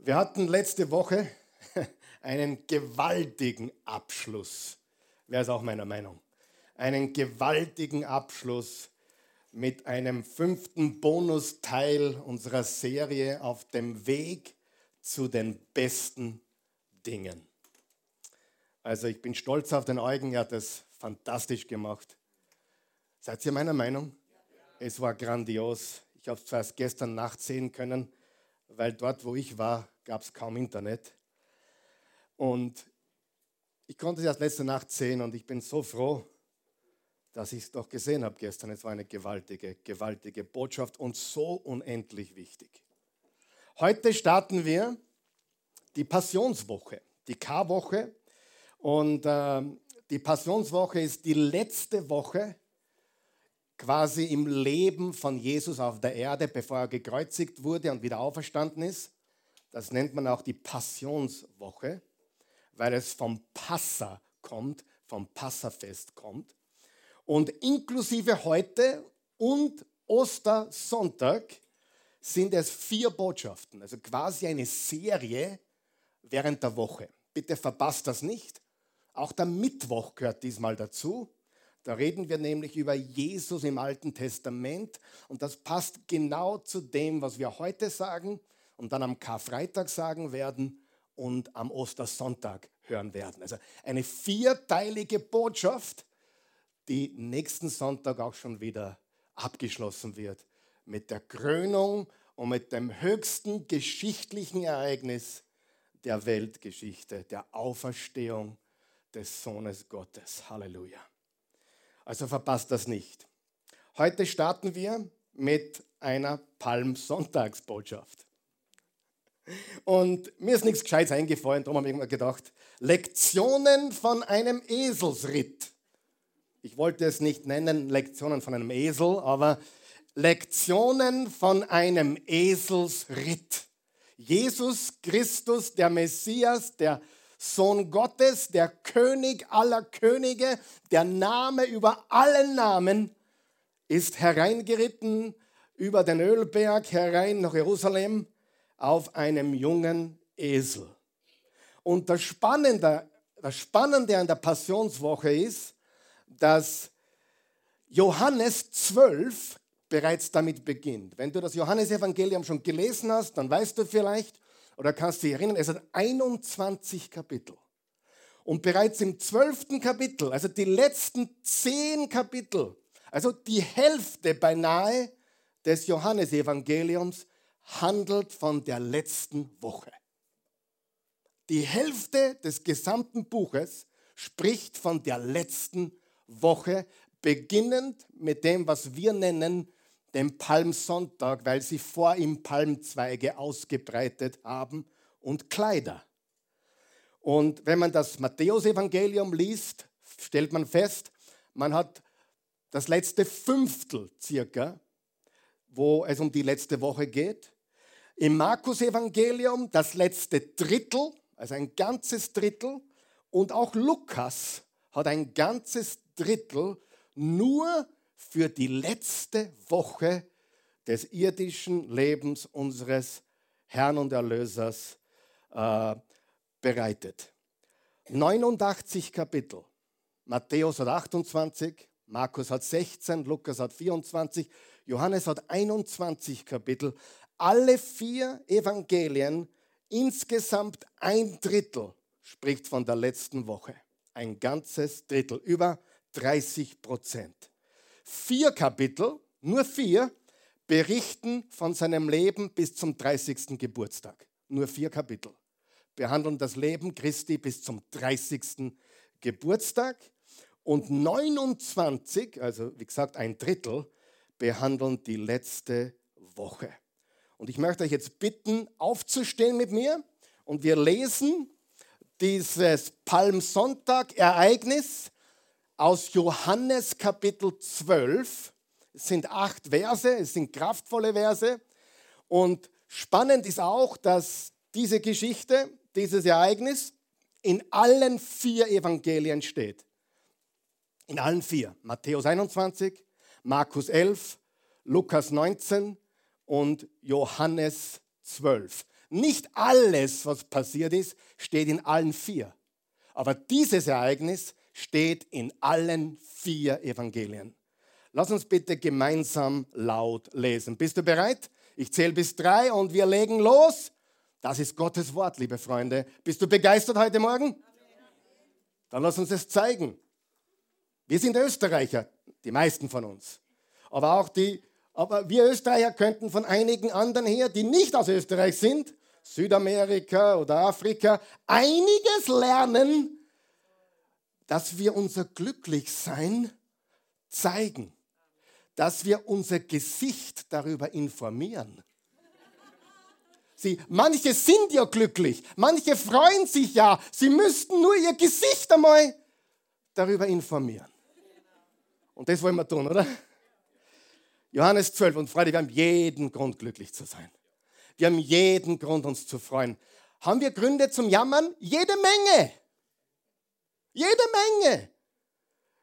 Wir hatten letzte Woche einen gewaltigen Abschluss. Wer ist auch meiner Meinung? Einen gewaltigen Abschluss mit einem fünften Bonusteil unserer Serie auf dem Weg zu den besten Dingen. Also ich bin stolz auf den Eugen, er hat das fantastisch gemacht. Seid ihr meiner Meinung? Es war grandios. Ich habe es erst gestern Nacht sehen können, weil dort, wo ich war, gab es kaum Internet. Und ich konnte es erst letzte Nacht sehen und ich bin so froh, dass ich es doch gesehen habe gestern. Es war eine gewaltige, gewaltige Botschaft und so unendlich wichtig. Heute starten wir die Passionswoche, die K-Woche. Und äh, die Passionswoche ist die letzte Woche quasi im Leben von Jesus auf der Erde, bevor er gekreuzigt wurde und wieder auferstanden ist. Das nennt man auch die Passionswoche, weil es vom Passa kommt, vom Passafest kommt. Und inklusive heute und Ostersonntag sind es vier Botschaften, also quasi eine Serie während der Woche. Bitte verpasst das nicht. Auch der Mittwoch gehört diesmal dazu. Da reden wir nämlich über Jesus im Alten Testament und das passt genau zu dem, was wir heute sagen und dann am Karfreitag sagen werden und am Ostersonntag hören werden. Also eine vierteilige Botschaft, die nächsten Sonntag auch schon wieder abgeschlossen wird mit der Krönung und mit dem höchsten geschichtlichen Ereignis der Weltgeschichte, der Auferstehung des Sohnes Gottes. Halleluja. Also verpasst das nicht. Heute starten wir mit einer Palmsonntagsbotschaft. Und mir ist nichts Gescheites eingefallen, darum habe ich mir gedacht, Lektionen von einem Eselsritt. Ich wollte es nicht nennen, Lektionen von einem Esel, aber Lektionen von einem Eselsritt. Jesus Christus, der Messias, der Sohn Gottes, der König aller Könige, der Name über allen Namen, ist hereingeritten über den Ölberg herein nach Jerusalem auf einem jungen Esel. Und das Spannende, das Spannende an der Passionswoche ist, dass Johannes 12 bereits damit beginnt. Wenn du das Johannesevangelium schon gelesen hast, dann weißt du vielleicht, oder kannst du dich erinnern, es hat 21 Kapitel. Und bereits im 12. Kapitel, also die letzten zehn Kapitel, also die Hälfte beinahe des Johannesevangeliums, handelt von der letzten Woche. Die Hälfte des gesamten Buches spricht von der letzten Woche, beginnend mit dem, was wir nennen dem Palmsonntag, weil sie vor ihm Palmzweige ausgebreitet haben und Kleider. Und wenn man das Matthäusevangelium liest, stellt man fest, man hat das letzte Fünftel circa, wo es um die letzte Woche geht. Im Markus-Evangelium das letzte Drittel, also ein ganzes Drittel. Und auch Lukas hat ein ganzes Drittel nur für die letzte Woche des irdischen Lebens unseres Herrn und Erlösers äh, bereitet. 89 Kapitel. Matthäus hat 28, Markus hat 16, Lukas hat 24, Johannes hat 21 Kapitel. Alle vier Evangelien, insgesamt ein Drittel, spricht von der letzten Woche. Ein ganzes Drittel, über 30 Prozent. Vier Kapitel, nur vier, berichten von seinem Leben bis zum 30. Geburtstag. Nur vier Kapitel behandeln das Leben Christi bis zum 30. Geburtstag. Und 29, also wie gesagt ein Drittel, behandeln die letzte Woche. Und ich möchte euch jetzt bitten, aufzustehen mit mir und wir lesen dieses Palmsonntag-Ereignis aus Johannes Kapitel 12. Es sind acht Verse, es sind kraftvolle Verse. Und spannend ist auch, dass diese Geschichte, dieses Ereignis in allen vier Evangelien steht. In allen vier. Matthäus 21, Markus 11, Lukas 19 und Johannes 12. Nicht alles, was passiert ist, steht in allen vier. Aber dieses Ereignis steht in allen vier Evangelien. Lass uns bitte gemeinsam laut lesen. Bist du bereit? Ich zähle bis drei und wir legen los. Das ist Gottes Wort, liebe Freunde. Bist du begeistert heute Morgen? Dann lass uns es zeigen. Wir sind Österreicher, die meisten von uns. Aber auch die, aber wir Österreicher könnten von einigen anderen her, die nicht aus Österreich sind, Südamerika oder Afrika, einiges lernen, dass wir unser Glücklichsein zeigen, dass wir unser Gesicht darüber informieren. Sie, manche sind ja glücklich, manche freuen sich ja, sie müssten nur ihr Gesicht einmal darüber informieren. Und das wollen wir tun, oder? Johannes 12, und Freunde, wir haben jeden Grund, glücklich zu sein. Wir haben jeden Grund, uns zu freuen. Haben wir Gründe zum Jammern? Jede Menge. Jede Menge.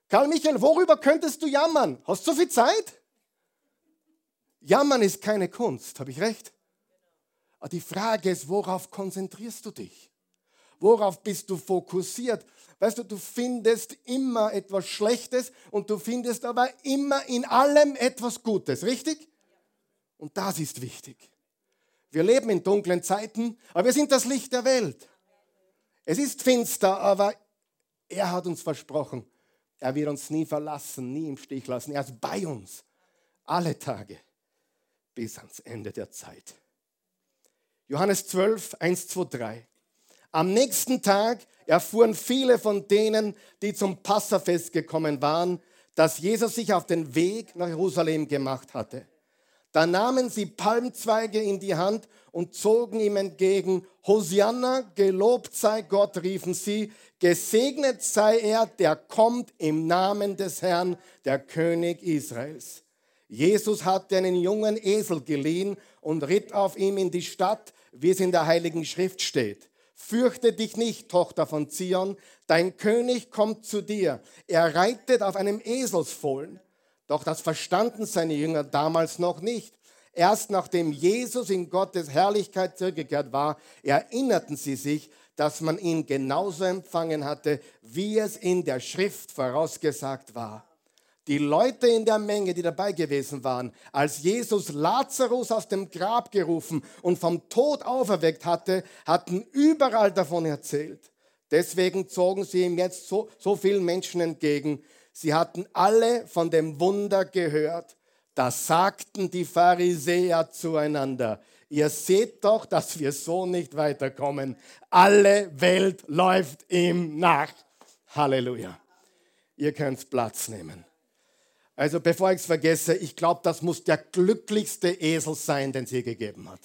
Karl Michael, worüber könntest du jammern? Hast du so viel Zeit? Jammern ist keine Kunst, habe ich recht? Aber die Frage ist, worauf konzentrierst du dich? Worauf bist du fokussiert? Weißt du, du findest immer etwas Schlechtes und du findest aber immer in allem etwas Gutes, richtig? Und das ist wichtig. Wir leben in dunklen Zeiten, aber wir sind das Licht der Welt. Es ist finster, aber er hat uns versprochen, er wird uns nie verlassen, nie im Stich lassen. Er ist bei uns alle Tage bis ans Ende der Zeit. Johannes 12, 1, 2, 3. Am nächsten Tag erfuhren viele von denen, die zum Passafest gekommen waren, dass Jesus sich auf den Weg nach Jerusalem gemacht hatte. Da nahmen sie Palmzweige in die Hand und zogen ihm entgegen. Hosianna, gelobt sei Gott, riefen sie. Gesegnet sei er, der kommt im Namen des Herrn, der König Israels. Jesus hatte einen jungen Esel geliehen und ritt auf ihm in die Stadt, wie es in der Heiligen Schrift steht. Fürchte dich nicht, Tochter von Zion, dein König kommt zu dir. Er reitet auf einem Eselsfohlen. Doch das verstanden seine Jünger damals noch nicht. Erst nachdem Jesus in Gottes Herrlichkeit zurückgekehrt war, erinnerten sie sich, dass man ihn genauso empfangen hatte, wie es in der Schrift vorausgesagt war die Leute in der Menge, die dabei gewesen waren, als Jesus Lazarus aus dem Grab gerufen und vom Tod auferweckt hatte, hatten überall davon erzählt. Deswegen zogen sie ihm jetzt so, so vielen Menschen entgegen. Sie hatten alle von dem Wunder gehört. Da sagten die Pharisäer zueinander, ihr seht doch, dass wir so nicht weiterkommen. Alle Welt läuft ihm nach. Halleluja. Ihr könnt Platz nehmen. Also bevor ich es vergesse, ich glaube, das muss der glücklichste Esel sein, den es je gegeben hat.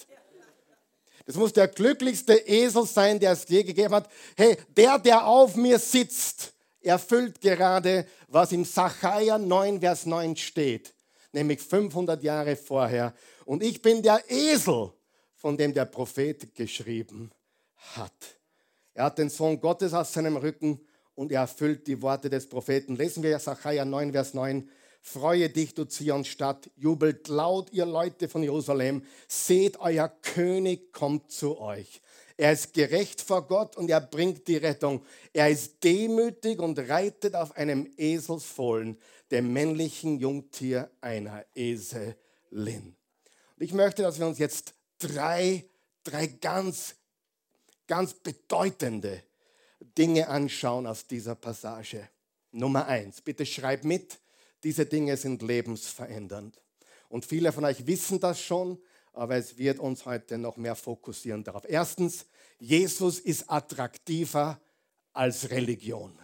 Das muss der glücklichste Esel sein, der es je gegeben hat. Hey, der, der auf mir sitzt, erfüllt gerade, was im Sacharja 9, Vers 9 steht, nämlich 500 Jahre vorher. Und ich bin der Esel, von dem der Prophet geschrieben hat. Er hat den Sohn Gottes aus seinem Rücken und er erfüllt die Worte des Propheten. Lesen wir Sacharja 9, Vers 9. Freue dich, du Zionstadt, jubelt laut, ihr Leute von Jerusalem, seht, euer König kommt zu euch. Er ist gerecht vor Gott und er bringt die Rettung. Er ist demütig und reitet auf einem Eselsfohlen, dem männlichen Jungtier einer Eselin. Und ich möchte, dass wir uns jetzt drei, drei ganz, ganz bedeutende Dinge anschauen aus dieser Passage. Nummer eins, bitte schreib mit, diese Dinge sind lebensverändernd. Und viele von euch wissen das schon, aber es wird uns heute noch mehr fokussieren darauf. Erstens, Jesus ist attraktiver als Religion.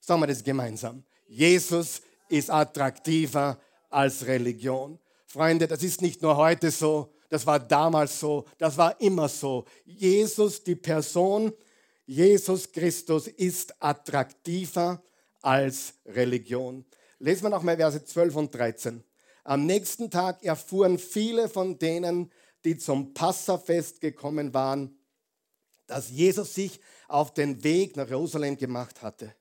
Sagen wir das gemeinsam. Jesus ist attraktiver als Religion. Freunde, das ist nicht nur heute so, das war damals so, das war immer so. Jesus, die Person, Jesus Christus ist attraktiver als Religion. Lesen wir nochmal Verse 12 und 13. Am nächsten Tag erfuhren viele von denen, die zum Passafest gekommen waren, dass Jesus sich auf den Weg nach Jerusalem gemacht hatte.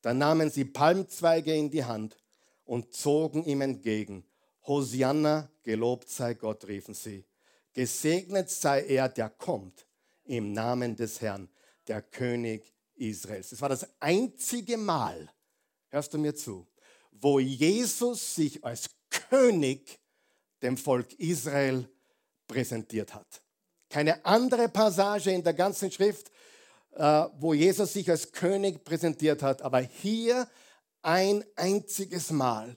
Da nahmen sie Palmzweige in die Hand und zogen ihm entgegen. Hosianna, gelobt sei Gott, riefen sie. Gesegnet sei er, der kommt im Namen des Herrn, der König Israels. Das war das einzige Mal, hörst du mir zu, wo Jesus sich als König dem Volk Israel präsentiert hat. Keine andere Passage in der ganzen Schrift, äh, wo Jesus sich als König präsentiert hat, aber hier ein einziges Mal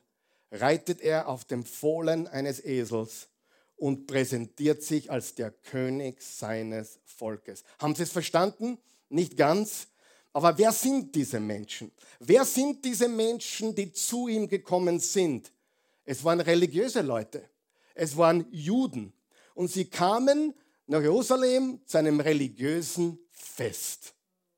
reitet er auf dem Fohlen eines Esels und präsentiert sich als der König seines Volkes. Haben Sie es verstanden? Nicht ganz. Aber wer sind diese Menschen? Wer sind diese Menschen, die zu ihm gekommen sind? Es waren religiöse Leute. Es waren Juden. Und sie kamen nach Jerusalem zu einem religiösen Fest.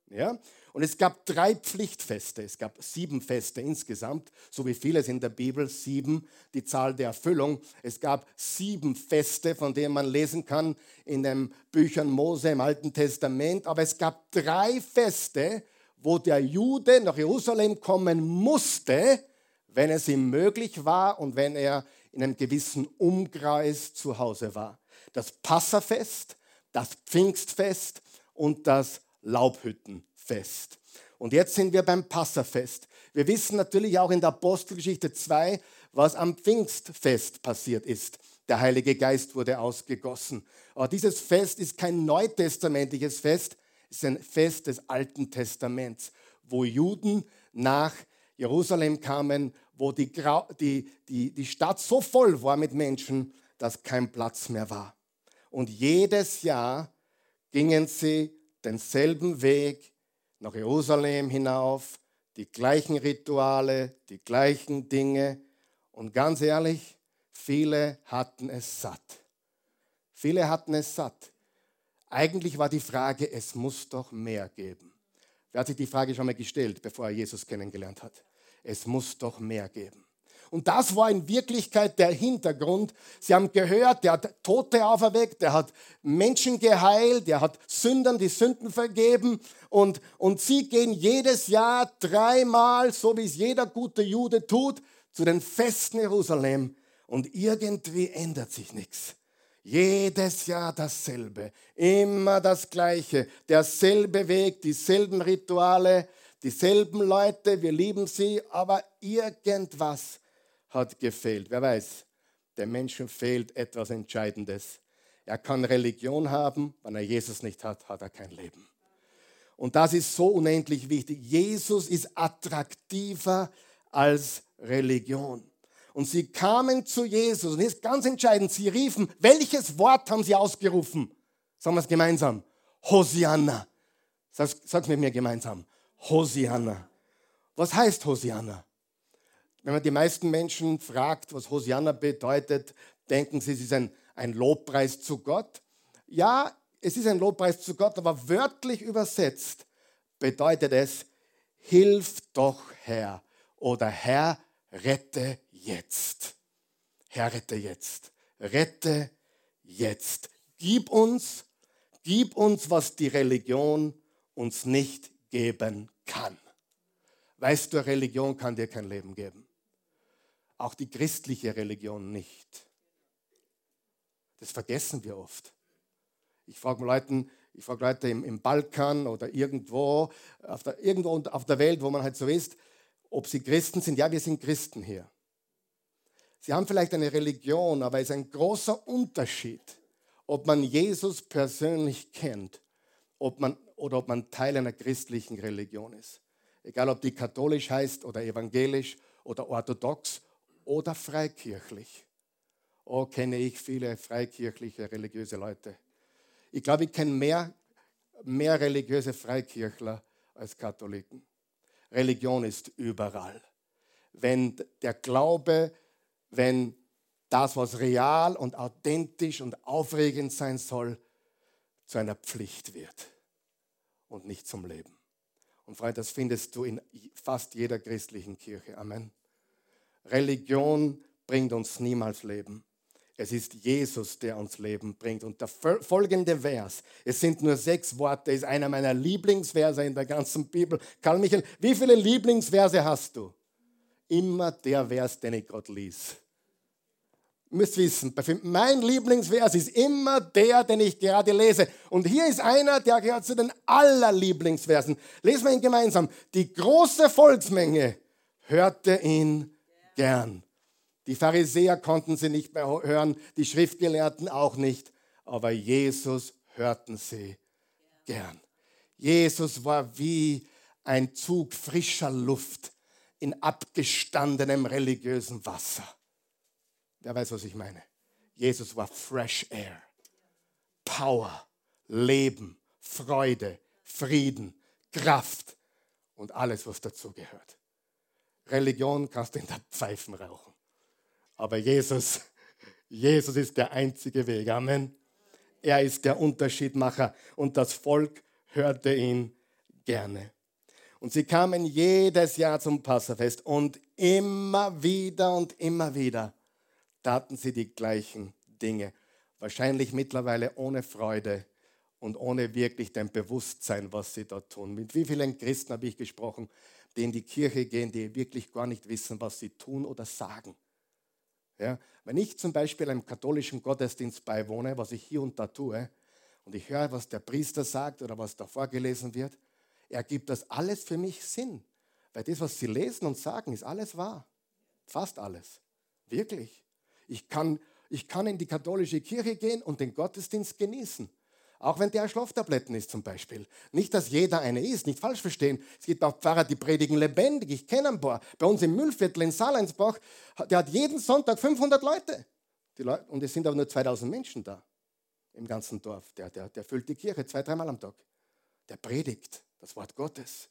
Ja? Und es gab drei Pflichtfeste. Es gab sieben Feste insgesamt, so wie vieles in der Bibel, sieben, die Zahl der Erfüllung. Es gab sieben Feste, von denen man lesen kann in den Büchern Mose im Alten Testament. Aber es gab drei Feste, wo der Jude nach Jerusalem kommen musste, wenn es ihm möglich war und wenn er in einem gewissen Umkreis zu Hause war. Das Passafest, das Pfingstfest und das Laubhüttenfest. Und jetzt sind wir beim Passafest. Wir wissen natürlich auch in der Apostelgeschichte 2, was am Pfingstfest passiert ist. Der Heilige Geist wurde ausgegossen. Aber dieses Fest ist kein neutestamentliches Fest, es ist ein Fest des Alten Testaments, wo Juden nach Jerusalem kamen, wo die, die, die, die Stadt so voll war mit Menschen, dass kein Platz mehr war. Und jedes Jahr gingen sie denselben Weg nach Jerusalem hinauf, die gleichen Rituale, die gleichen Dinge. Und ganz ehrlich, viele hatten es satt. Viele hatten es satt. Eigentlich war die Frage, es muss doch mehr geben. Wer hat sich die Frage schon mal gestellt, bevor er Jesus kennengelernt hat? Es muss doch mehr geben. Und das war in Wirklichkeit der Hintergrund. Sie haben gehört, der hat Tote auferweckt, der hat Menschen geheilt, der hat Sündern die Sünden vergeben. Und, und sie gehen jedes Jahr dreimal, so wie es jeder gute Jude tut, zu den Festen Jerusalem. Und irgendwie ändert sich nichts. Jedes Jahr dasselbe, immer das Gleiche, derselbe Weg, dieselben Rituale, dieselben Leute, wir lieben sie, aber irgendwas hat gefehlt. Wer weiß, dem Menschen fehlt etwas Entscheidendes. Er kann Religion haben, wenn er Jesus nicht hat, hat er kein Leben. Und das ist so unendlich wichtig. Jesus ist attraktiver als Religion. Und sie kamen zu Jesus und ist ganz entscheidend, sie riefen, welches Wort haben sie ausgerufen? Sagen wir es gemeinsam. Hosianna. Sag es mit mir gemeinsam. Hosianna. Was heißt Hosianna? Wenn man die meisten Menschen fragt, was Hosianna bedeutet, denken sie, es ist ein, ein Lobpreis zu Gott. Ja, es ist ein Lobpreis zu Gott, aber wörtlich übersetzt bedeutet es, hilf doch Herr oder Herr, rette jetzt. Herr, rette jetzt. Rette jetzt. Gib uns, gib uns, was die Religion uns nicht geben kann. Weißt du, Religion kann dir kein Leben geben. Auch die christliche Religion nicht. Das vergessen wir oft. Ich frage Leute, ich frage Leute im, im, Balkan oder irgendwo auf, der, irgendwo auf der Welt, wo man halt so ist, ob sie Christen sind. Ja, wir sind Christen hier. Sie haben vielleicht eine Religion, aber es ist ein großer Unterschied, ob man Jesus persönlich kennt ob man, oder ob man Teil einer christlichen Religion ist. Egal, ob die katholisch heißt oder evangelisch oder orthodox oder freikirchlich. Oh, kenne ich viele freikirchliche religiöse Leute. Ich glaube, ich kenne mehr, mehr religiöse Freikirchler als Katholiken. Religion ist überall. Wenn der Glaube, wenn das, was real und authentisch und aufregend sein soll, zu einer Pflicht wird und nicht zum Leben. Und Freunde, das findest du in fast jeder christlichen Kirche. Amen. Religion bringt uns niemals Leben. Es ist Jesus, der uns Leben bringt. Und der folgende Vers, es sind nur sechs Worte, ist einer meiner Lieblingsverse in der ganzen Bibel. Karl Michael, wie viele Lieblingsverse hast du? Immer der Vers, den ich gerade lies. Müsst wissen, mein Lieblingsvers ist immer der, den ich gerade lese. Und hier ist einer, der gehört zu den allerlieblingsversen. Lesen wir ihn gemeinsam. Die große Volksmenge hörte ihn gern. Die Pharisäer konnten sie nicht mehr hören, die Schriftgelehrten auch nicht, aber Jesus hörten sie gern. Jesus war wie ein Zug frischer Luft in abgestandenem religiösen Wasser. Wer weiß, was ich meine? Jesus war Fresh Air, Power, Leben, Freude, Frieden, Kraft und alles, was dazugehört. Religion kannst du in der Pfeifen rauchen. Aber Jesus, Jesus ist der einzige Weg. Amen. Er ist der Unterschiedmacher und das Volk hörte ihn gerne. Und sie kamen jedes Jahr zum Passafest und immer wieder und immer wieder taten sie die gleichen Dinge. Wahrscheinlich mittlerweile ohne Freude und ohne wirklich dein Bewusstsein, was sie dort tun. Mit wie vielen Christen habe ich gesprochen, die in die Kirche gehen, die wirklich gar nicht wissen, was sie tun oder sagen. Ja, wenn ich zum Beispiel einem katholischen Gottesdienst beiwohne, was ich hier und da tue, und ich höre, was der Priester sagt oder was da vorgelesen wird, ergibt das alles für mich Sinn. Weil das, was sie lesen und sagen, ist alles wahr. Fast alles. Wirklich. Ich kann, ich kann in die katholische Kirche gehen und den Gottesdienst genießen. Auch wenn der Schlaftabletten ist zum Beispiel. Nicht, dass jeder eine ist, nicht falsch verstehen. Es gibt auch Pfarrer, die predigen lebendig. Ich kenne ein paar. Bei uns im Müllviertel in Salensbach, der hat jeden Sonntag 500 Leute. Leute und es sind aber nur 2000 Menschen da im ganzen Dorf. Der, der, der füllt die Kirche zwei, dreimal am Tag. Der predigt das Wort Gottes.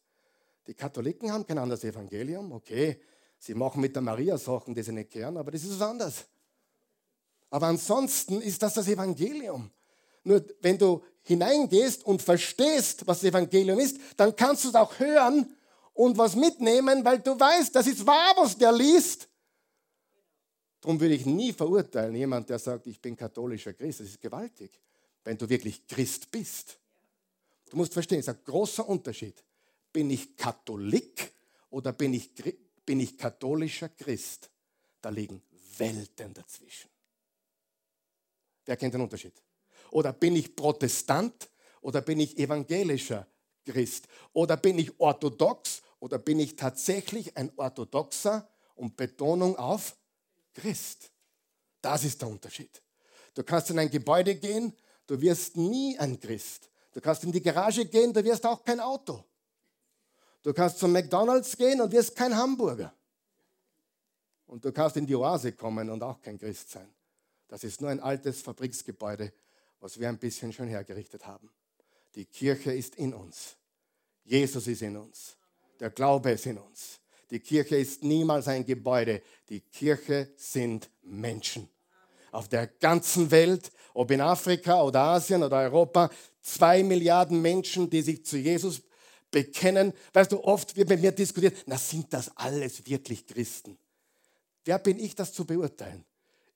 Die Katholiken haben kein anderes Evangelium. Okay, sie machen mit der Maria Sachen, die sie nicht kehren, aber das ist was anderes. Aber ansonsten ist das das Evangelium. Nur wenn du hineingehst und verstehst, was das Evangelium ist, dann kannst du es auch hören und was mitnehmen, weil du weißt, das ist wahr, was der liest. Darum würde ich nie verurteilen, jemand, der sagt, ich bin katholischer Christ. Das ist gewaltig, wenn du wirklich Christ bist. Du musst verstehen, es ist ein großer Unterschied. Bin ich Katholik oder bin ich, bin ich katholischer Christ? Da liegen Welten dazwischen. Wer kennt den Unterschied? Oder bin ich Protestant oder bin ich evangelischer Christ? Oder bin ich orthodox oder bin ich tatsächlich ein orthodoxer und Betonung auf Christ? Das ist der Unterschied. Du kannst in ein Gebäude gehen, du wirst nie ein Christ. Du kannst in die Garage gehen, du wirst auch kein Auto. Du kannst zum McDonald's gehen und wirst kein Hamburger. Und du kannst in die Oase kommen und auch kein Christ sein. Das ist nur ein altes Fabriksgebäude, was wir ein bisschen schon hergerichtet haben. Die Kirche ist in uns. Jesus ist in uns. Der Glaube ist in uns. Die Kirche ist niemals ein Gebäude. Die Kirche sind Menschen. Auf der ganzen Welt, ob in Afrika oder Asien oder Europa, zwei Milliarden Menschen, die sich zu Jesus bekennen. Weißt du, oft wird mit mir diskutiert, na sind das alles wirklich Christen? Wer bin ich, das zu beurteilen?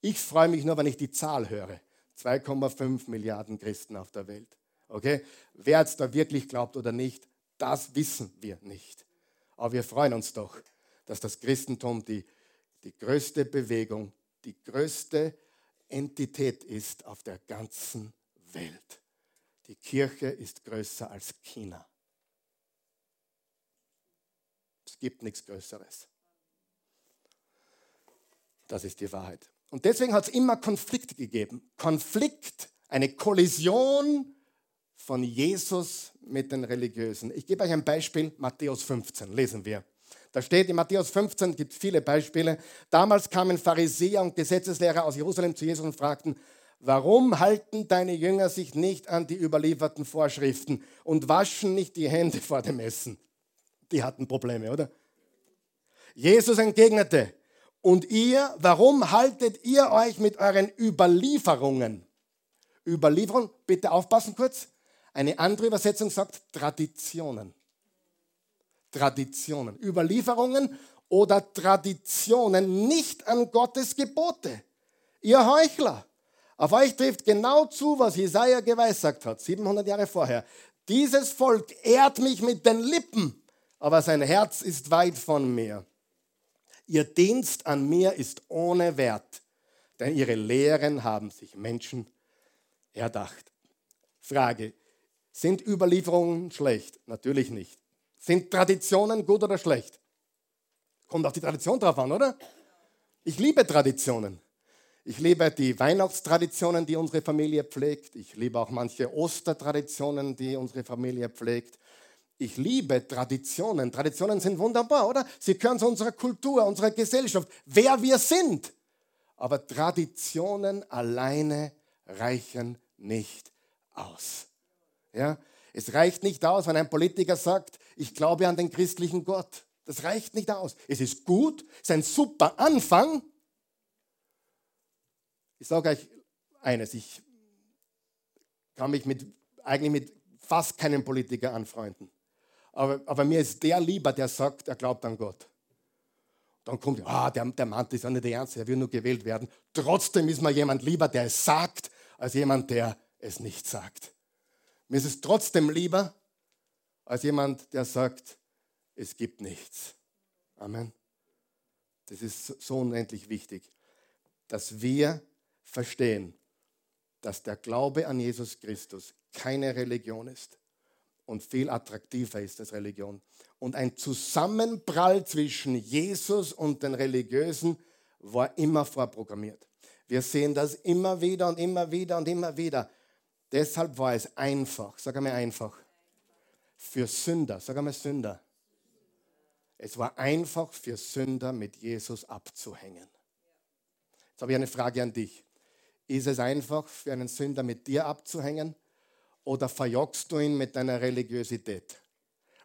Ich freue mich nur, wenn ich die Zahl höre. 2,5 Milliarden Christen auf der Welt. Okay? Wer jetzt da wirklich glaubt oder nicht, das wissen wir nicht. Aber wir freuen uns doch, dass das Christentum die, die größte Bewegung, die größte Entität ist auf der ganzen Welt. Die Kirche ist größer als China. Es gibt nichts Größeres. Das ist die Wahrheit. Und deswegen hat es immer Konflikte gegeben. Konflikt, eine Kollision von Jesus mit den Religiösen. Ich gebe euch ein Beispiel, Matthäus 15, lesen wir. Da steht in Matthäus 15, gibt viele Beispiele. Damals kamen Pharisäer und Gesetzeslehrer aus Jerusalem zu Jesus und fragten, warum halten deine Jünger sich nicht an die überlieferten Vorschriften und waschen nicht die Hände vor dem Essen? Die hatten Probleme, oder? Jesus entgegnete, und ihr, warum haltet ihr euch mit euren Überlieferungen? Überlieferung, bitte aufpassen kurz. Eine andere Übersetzung sagt Traditionen. Traditionen. Überlieferungen oder Traditionen nicht an Gottes Gebote. Ihr Heuchler. Auf euch trifft genau zu, was Jesaja geweissagt hat, 700 Jahre vorher. Dieses Volk ehrt mich mit den Lippen, aber sein Herz ist weit von mir. Ihr Dienst an mir ist ohne Wert. denn ihre Lehren haben sich Menschen erdacht. Frage, sind Überlieferungen schlecht? Natürlich nicht. Sind Traditionen gut oder schlecht? Kommt auf die Tradition drauf an, oder? Ich liebe Traditionen. Ich liebe die Weihnachtstraditionen, die unsere Familie pflegt. Ich liebe auch manche Ostertraditionen, die unsere Familie pflegt. Ich liebe Traditionen. Traditionen sind wunderbar, oder? Sie gehören zu unserer Kultur, unserer Gesellschaft, wer wir sind. Aber Traditionen alleine reichen nicht aus. Ja? Es reicht nicht aus, wenn ein Politiker sagt, ich glaube an den christlichen Gott. Das reicht nicht aus. Es ist gut, es ist ein super Anfang. Ich sage euch eines, ich kann mich mit, eigentlich mit fast keinem Politiker anfreunden. Aber, aber mir ist der lieber, der sagt, er glaubt an Gott. Dann kommt, ah, der, der Mann ist ja nicht der Ernst, er will nur gewählt werden. Trotzdem ist mir jemand lieber, der es sagt, als jemand, der es nicht sagt. Mir ist es trotzdem lieber, als jemand, der sagt, es gibt nichts. Amen. Das ist so unendlich wichtig, dass wir verstehen, dass der Glaube an Jesus Christus keine Religion ist und viel attraktiver ist als Religion. Und ein Zusammenprall zwischen Jesus und den Religiösen war immer vorprogrammiert. Wir sehen das immer wieder und immer wieder und immer wieder. Deshalb war es einfach, sag einmal einfach, für Sünder, sag einmal Sünder. Es war einfach für Sünder mit Jesus abzuhängen. Jetzt habe ich eine Frage an dich. Ist es einfach für einen Sünder mit dir abzuhängen oder verjagst du ihn mit deiner Religiosität,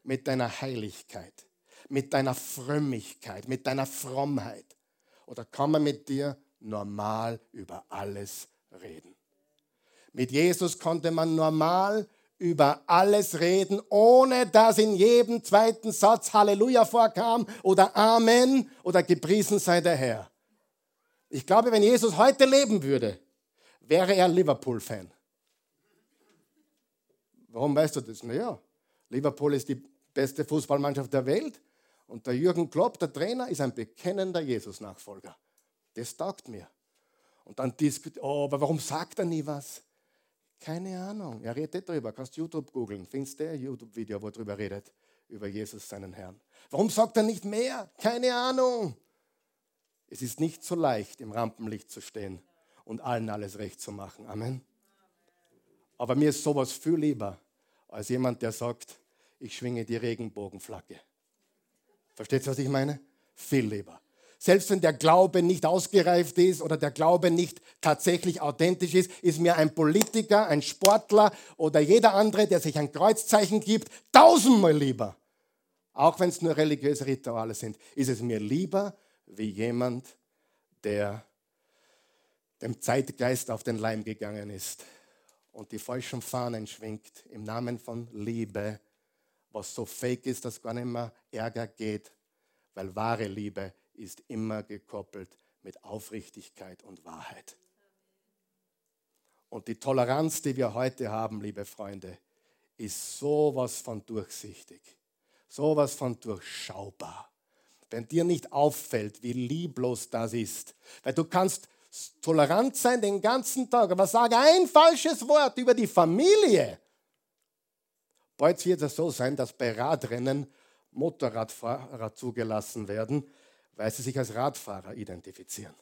mit deiner Heiligkeit, mit deiner Frömmigkeit, mit deiner Frommheit? Oder kann man mit dir normal über alles reden? Mit Jesus konnte man normal über alles reden, ohne dass in jedem zweiten Satz Halleluja vorkam oder Amen oder gepriesen sei der Herr. Ich glaube, wenn Jesus heute leben würde, wäre er Liverpool-Fan. Warum weißt du das? Naja, Liverpool ist die beste Fußballmannschaft der Welt und der Jürgen Klopp, der Trainer, ist ein bekennender Jesus-Nachfolger. Das taugt mir. Und dann diskutiert, oh, aber warum sagt er nie was? Keine Ahnung. Er redet darüber. Kannst YouTube googeln. Findest du ein YouTube-Video, wo er darüber redet? Über Jesus, seinen Herrn. Warum sagt er nicht mehr? Keine Ahnung. Es ist nicht so leicht, im Rampenlicht zu stehen und allen alles recht zu machen. Amen. Aber mir ist sowas viel lieber als jemand, der sagt, ich schwinge die Regenbogenflagge. Versteht ihr, was ich meine? Viel lieber. Selbst wenn der Glaube nicht ausgereift ist oder der Glaube nicht tatsächlich authentisch ist, ist mir ein Politiker, ein Sportler oder jeder andere, der sich ein Kreuzzeichen gibt, tausendmal lieber. Auch wenn es nur religiöse Rituale sind, ist es mir lieber wie jemand, der dem Zeitgeist auf den Leim gegangen ist und die falschen Fahnen schwingt im Namen von Liebe, was so fake ist, dass gar nicht mehr Ärger geht, weil wahre Liebe ist immer gekoppelt mit Aufrichtigkeit und Wahrheit. Und die Toleranz, die wir heute haben, liebe Freunde, ist sowas von durchsichtig, sowas von durchschaubar. Wenn dir nicht auffällt, wie lieblos das ist, weil du kannst tolerant sein den ganzen Tag, aber sage ein falsches Wort über die Familie. Bald wird es so sein, dass bei Radrennen Motorradfahrer zugelassen werden, weil sie sich als Radfahrer identifizieren.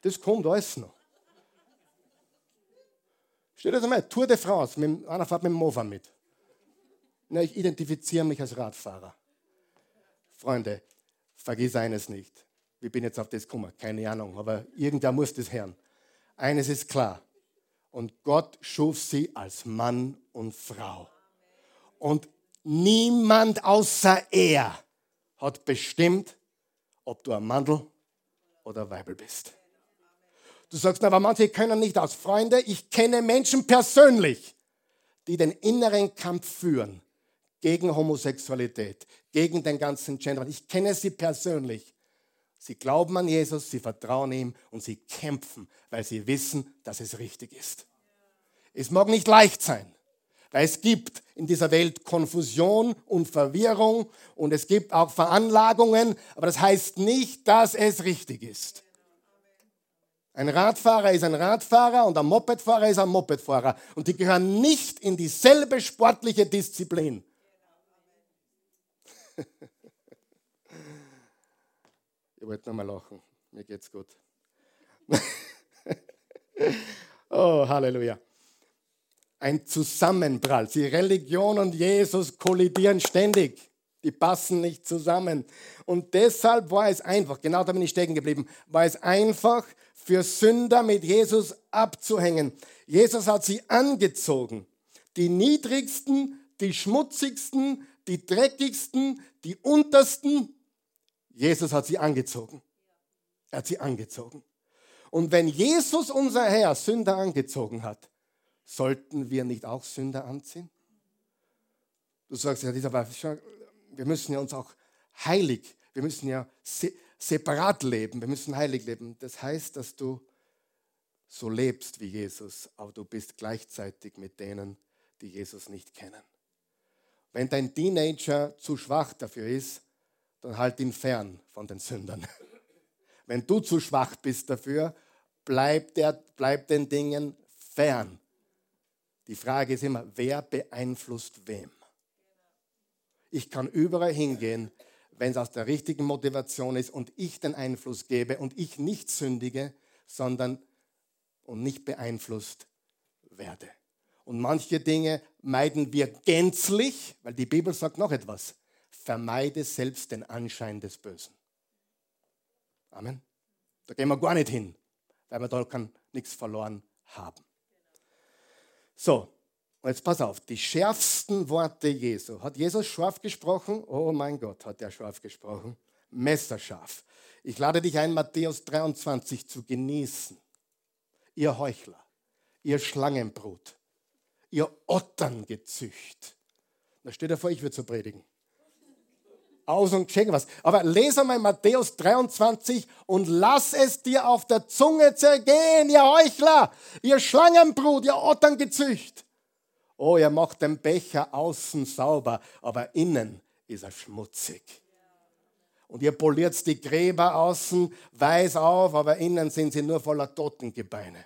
Das kommt alles noch. Steht das einmal, Tour de France, mit, einer fährt mit dem Mofa mit. Na, ich identifiziere mich als Radfahrer. Freunde, vergiss eines nicht. Wie bin jetzt auf das gekommen? Keine Ahnung, aber irgendwer muss das hören. Eines ist klar. Und Gott schuf sie als Mann und Frau. Und niemand außer er hat bestimmt, ob du ein Mandel oder Weibel bist. Du sagst, aber manche können nicht aus. Freunde, ich kenne Menschen persönlich, die den inneren Kampf führen gegen Homosexualität, gegen den ganzen Gender. Ich kenne sie persönlich. Sie glauben an Jesus, sie vertrauen ihm und sie kämpfen, weil sie wissen, dass es richtig ist. Es mag nicht leicht sein, weil es gibt in dieser Welt Konfusion und Verwirrung und es gibt auch Veranlagungen, aber das heißt nicht, dass es richtig ist. Ein Radfahrer ist ein Radfahrer und ein Mopedfahrer ist ein Mopedfahrer. Und die gehören nicht in dieselbe sportliche Disziplin. Ich wollte nochmal lachen. Mir geht's gut. oh, Halleluja. Ein Zusammenprall. Die Religion und Jesus kollidieren ständig. Die passen nicht zusammen. Und deshalb war es einfach, genau da bin ich stecken geblieben, war es einfach für Sünder mit Jesus abzuhängen. Jesus hat sie angezogen. Die niedrigsten, die schmutzigsten, die dreckigsten, die untersten. Jesus hat sie angezogen. Er hat sie angezogen. Und wenn Jesus, unser Herr, Sünder angezogen hat, sollten wir nicht auch Sünder anziehen? Du sagst, ja, dieser wir müssen ja uns auch heilig, wir müssen ja se separat leben, wir müssen heilig leben. Das heißt, dass du so lebst wie Jesus, aber du bist gleichzeitig mit denen, die Jesus nicht kennen. Wenn dein Teenager zu schwach dafür ist, dann halt ihn fern von den Sündern. Wenn du zu schwach bist dafür, bleib, der, bleib den Dingen fern. Die Frage ist immer, wer beeinflusst wem? Ich kann überall hingehen, wenn es aus der richtigen Motivation ist und ich den Einfluss gebe und ich nicht sündige, sondern und nicht beeinflusst werde. Und manche Dinge meiden wir gänzlich, weil die Bibel sagt noch etwas. Vermeide selbst den Anschein des Bösen. Amen. Da gehen wir gar nicht hin, weil wir da nichts verloren haben. So, und jetzt pass auf, die schärfsten Worte Jesu. Hat Jesus scharf gesprochen? Oh mein Gott, hat er scharf gesprochen. Messerscharf. Ich lade dich ein, Matthäus 23 zu genießen. Ihr Heuchler, ihr Schlangenbrut, ihr Otterngezücht. Da steht er vor, ich würde so predigen. Aus und schenke was. Aber lese mal Matthäus 23 und lass es dir auf der Zunge zergehen, ihr Heuchler, ihr Schlangenbrut, ihr Otterngezücht. Oh, er macht den Becher außen sauber, aber innen ist er schmutzig. Und ihr poliert die Gräber außen weiß auf, aber innen sind sie nur voller Totengebeine.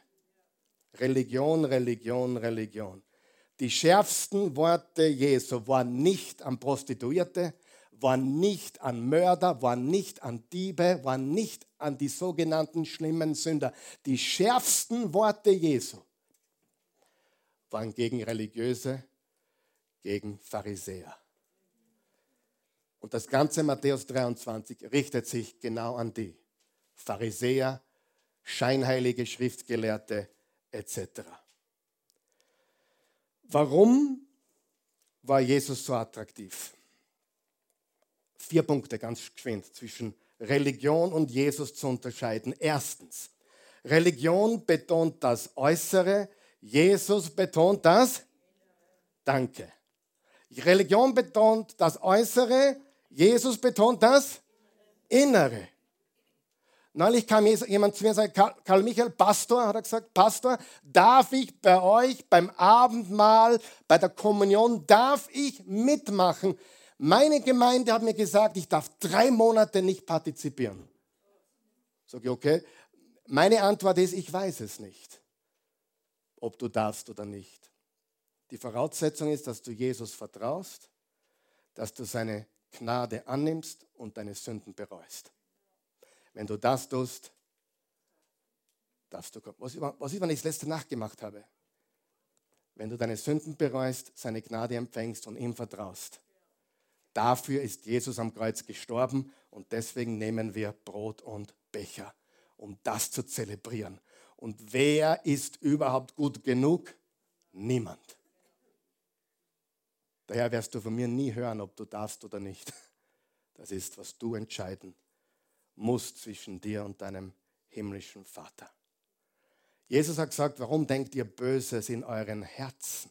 Religion, Religion, Religion. Die schärfsten Worte Jesu waren nicht an Prostituierte, waren nicht an Mörder, waren nicht an Diebe, waren nicht an die sogenannten schlimmen Sünder. Die schärfsten Worte Jesu waren gegen Religiöse, gegen Pharisäer. Und das ganze Matthäus 23 richtet sich genau an die Pharisäer, scheinheilige Schriftgelehrte etc. Warum war Jesus so attraktiv? Vier Punkte ganz geschwind zwischen Religion und Jesus zu unterscheiden. Erstens, Religion betont das Äußere, Jesus betont das Danke. Religion betont das Äußere, Jesus betont das Innere. Neulich kam jemand zu mir und sagte, Karl Michael, Pastor, hat er gesagt, Pastor, darf ich bei euch beim Abendmahl, bei der Kommunion, darf ich mitmachen? Meine Gemeinde hat mir gesagt, ich darf drei Monate nicht partizipieren. Sag ich, okay. Meine Antwort ist, ich weiß es nicht ob du darfst oder nicht. Die Voraussetzung ist, dass du Jesus vertraust, dass du seine Gnade annimmst und deine Sünden bereust. Wenn du das tust, darfst du kommen. Was, was ist, wenn ich es letzte Nacht gemacht habe? Wenn du deine Sünden bereust, seine Gnade empfängst und ihm vertraust. Dafür ist Jesus am Kreuz gestorben und deswegen nehmen wir Brot und Becher, um das zu zelebrieren. Und wer ist überhaupt gut genug? Niemand. Daher wirst du von mir nie hören, ob du darfst oder nicht. Das ist, was du entscheiden musst zwischen dir und deinem himmlischen Vater. Jesus hat gesagt, warum denkt ihr Böses in euren Herzen?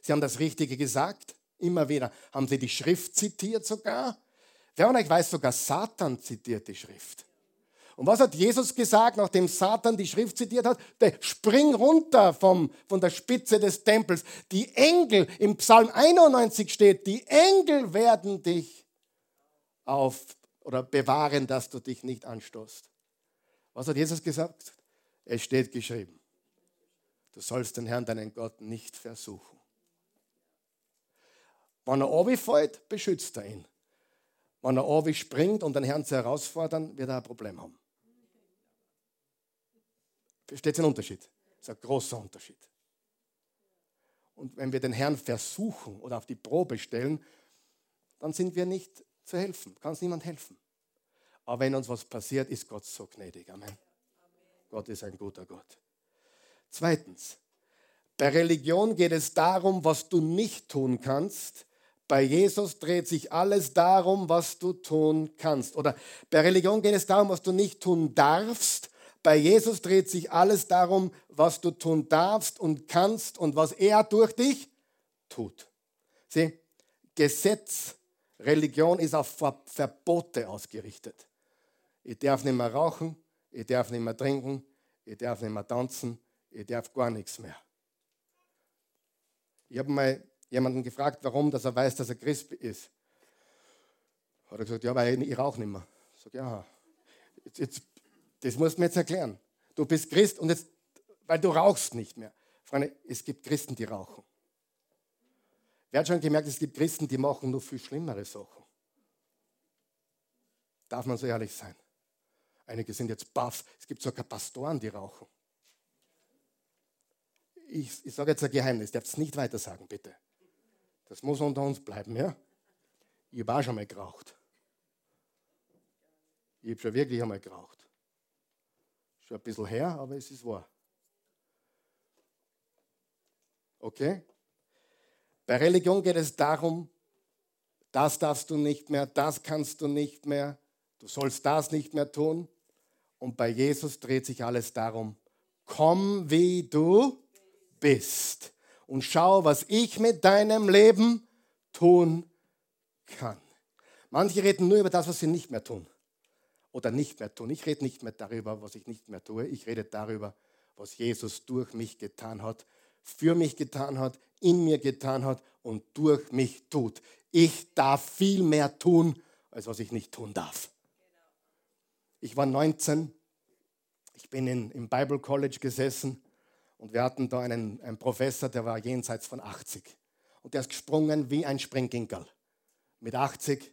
Sie haben das Richtige gesagt, immer wieder. Haben sie die Schrift zitiert sogar? Wer von euch weiß, sogar Satan zitiert die Schrift. Und was hat Jesus gesagt, nachdem Satan die Schrift zitiert hat? Der spring runter vom, von der Spitze des Tempels. Die Engel, im Psalm 91 steht, die Engel werden dich auf oder bewahren, dass du dich nicht anstoßt. Was hat Jesus gesagt? Es steht geschrieben, du sollst den Herrn, deinen Gott, nicht versuchen. Wenn er runterfällt, beschützt er ihn. Wenn er runter springt, um den Herrn zu herausfordern, wird er ein Problem haben. Versteht ihr den Unterschied? Das ist ein großer Unterschied. Und wenn wir den Herrn versuchen oder auf die Probe stellen, dann sind wir nicht zu helfen. Kann uns niemand helfen. Aber wenn uns was passiert, ist Gott so gnädig. Amen. Amen. Gott ist ein guter Gott. Zweitens, bei Religion geht es darum, was du nicht tun kannst. Bei Jesus dreht sich alles darum, was du tun kannst. Oder bei Religion geht es darum, was du nicht tun darfst. Bei Jesus dreht sich alles darum, was du tun darfst und kannst und was er durch dich tut. Sieh, Gesetz, Religion ist auf Verbote ausgerichtet. Ich darf nicht mehr rauchen, ich darf nicht mehr trinken, ich darf nicht mehr tanzen, ich darf gar nichts mehr. Ich habe mal jemanden gefragt, warum, dass er weiß, dass er Christ ist. Hat er gesagt, ja, weil ich, rauche nicht mehr. Ich sage, ja, jetzt, jetzt, das musst du mir jetzt erklären. Du bist Christ und jetzt, weil du rauchst nicht mehr. Freunde, es gibt Christen, die rauchen. Wer hat schon gemerkt, es gibt Christen, die machen noch viel schlimmere Sachen. Darf man so ehrlich sein? Einige sind jetzt baff. Es gibt sogar Pastoren, die rauchen. Ich, ich sage jetzt ein Geheimnis, darf es nicht weiter sagen, bitte. Das muss unter uns bleiben, ja? Ich habe auch schon mal geraucht. Ich habe schon wirklich einmal geraucht. Schon ein bisschen her, aber es ist wahr. Okay? Bei Religion geht es darum, das darfst du nicht mehr, das kannst du nicht mehr, du sollst das nicht mehr tun. Und bei Jesus dreht sich alles darum, komm wie du bist und schau, was ich mit deinem Leben tun kann. Manche reden nur über das, was sie nicht mehr tun oder nicht mehr tun. Ich rede nicht mehr darüber, was ich nicht mehr tue. Ich rede darüber, was Jesus durch mich getan hat, für mich getan hat, in mir getan hat und durch mich tut. Ich darf viel mehr tun, als was ich nicht tun darf. Ich war 19, ich bin in, im Bible College gesessen und wir hatten da einen, einen Professor, der war jenseits von 80. Und der ist gesprungen wie ein Springginkel. Mit 80.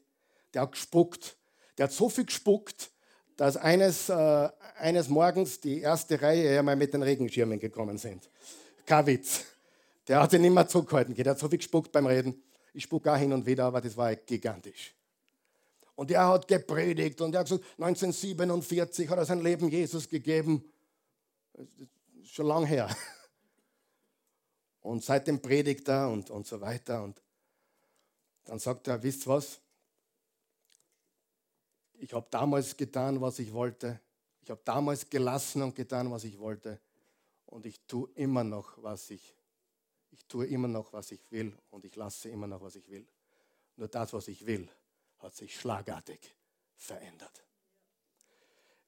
Der hat gespuckt. Der hat so viel gespuckt, dass eines, äh, eines Morgens die erste Reihe einmal mit den Regenschirmen gekommen sind. Kein Witz. Der hat sich nicht mehr zurückgehalten. Der hat so viel gespuckt beim Reden. Ich spucke auch hin und wieder, aber das war gigantisch. Und er hat gepredigt und er hat gesagt, 1947 hat er sein Leben Jesus gegeben. Schon lang her. Und seitdem predigt er und, und so weiter. Und dann sagt er, wisst was? Ich habe damals getan, was ich wollte. Ich habe damals gelassen und getan, was ich wollte. Und ich tue immer noch, was ich ich tue immer noch, was ich will und ich lasse immer noch, was ich will. Nur das, was ich will, hat sich schlagartig verändert.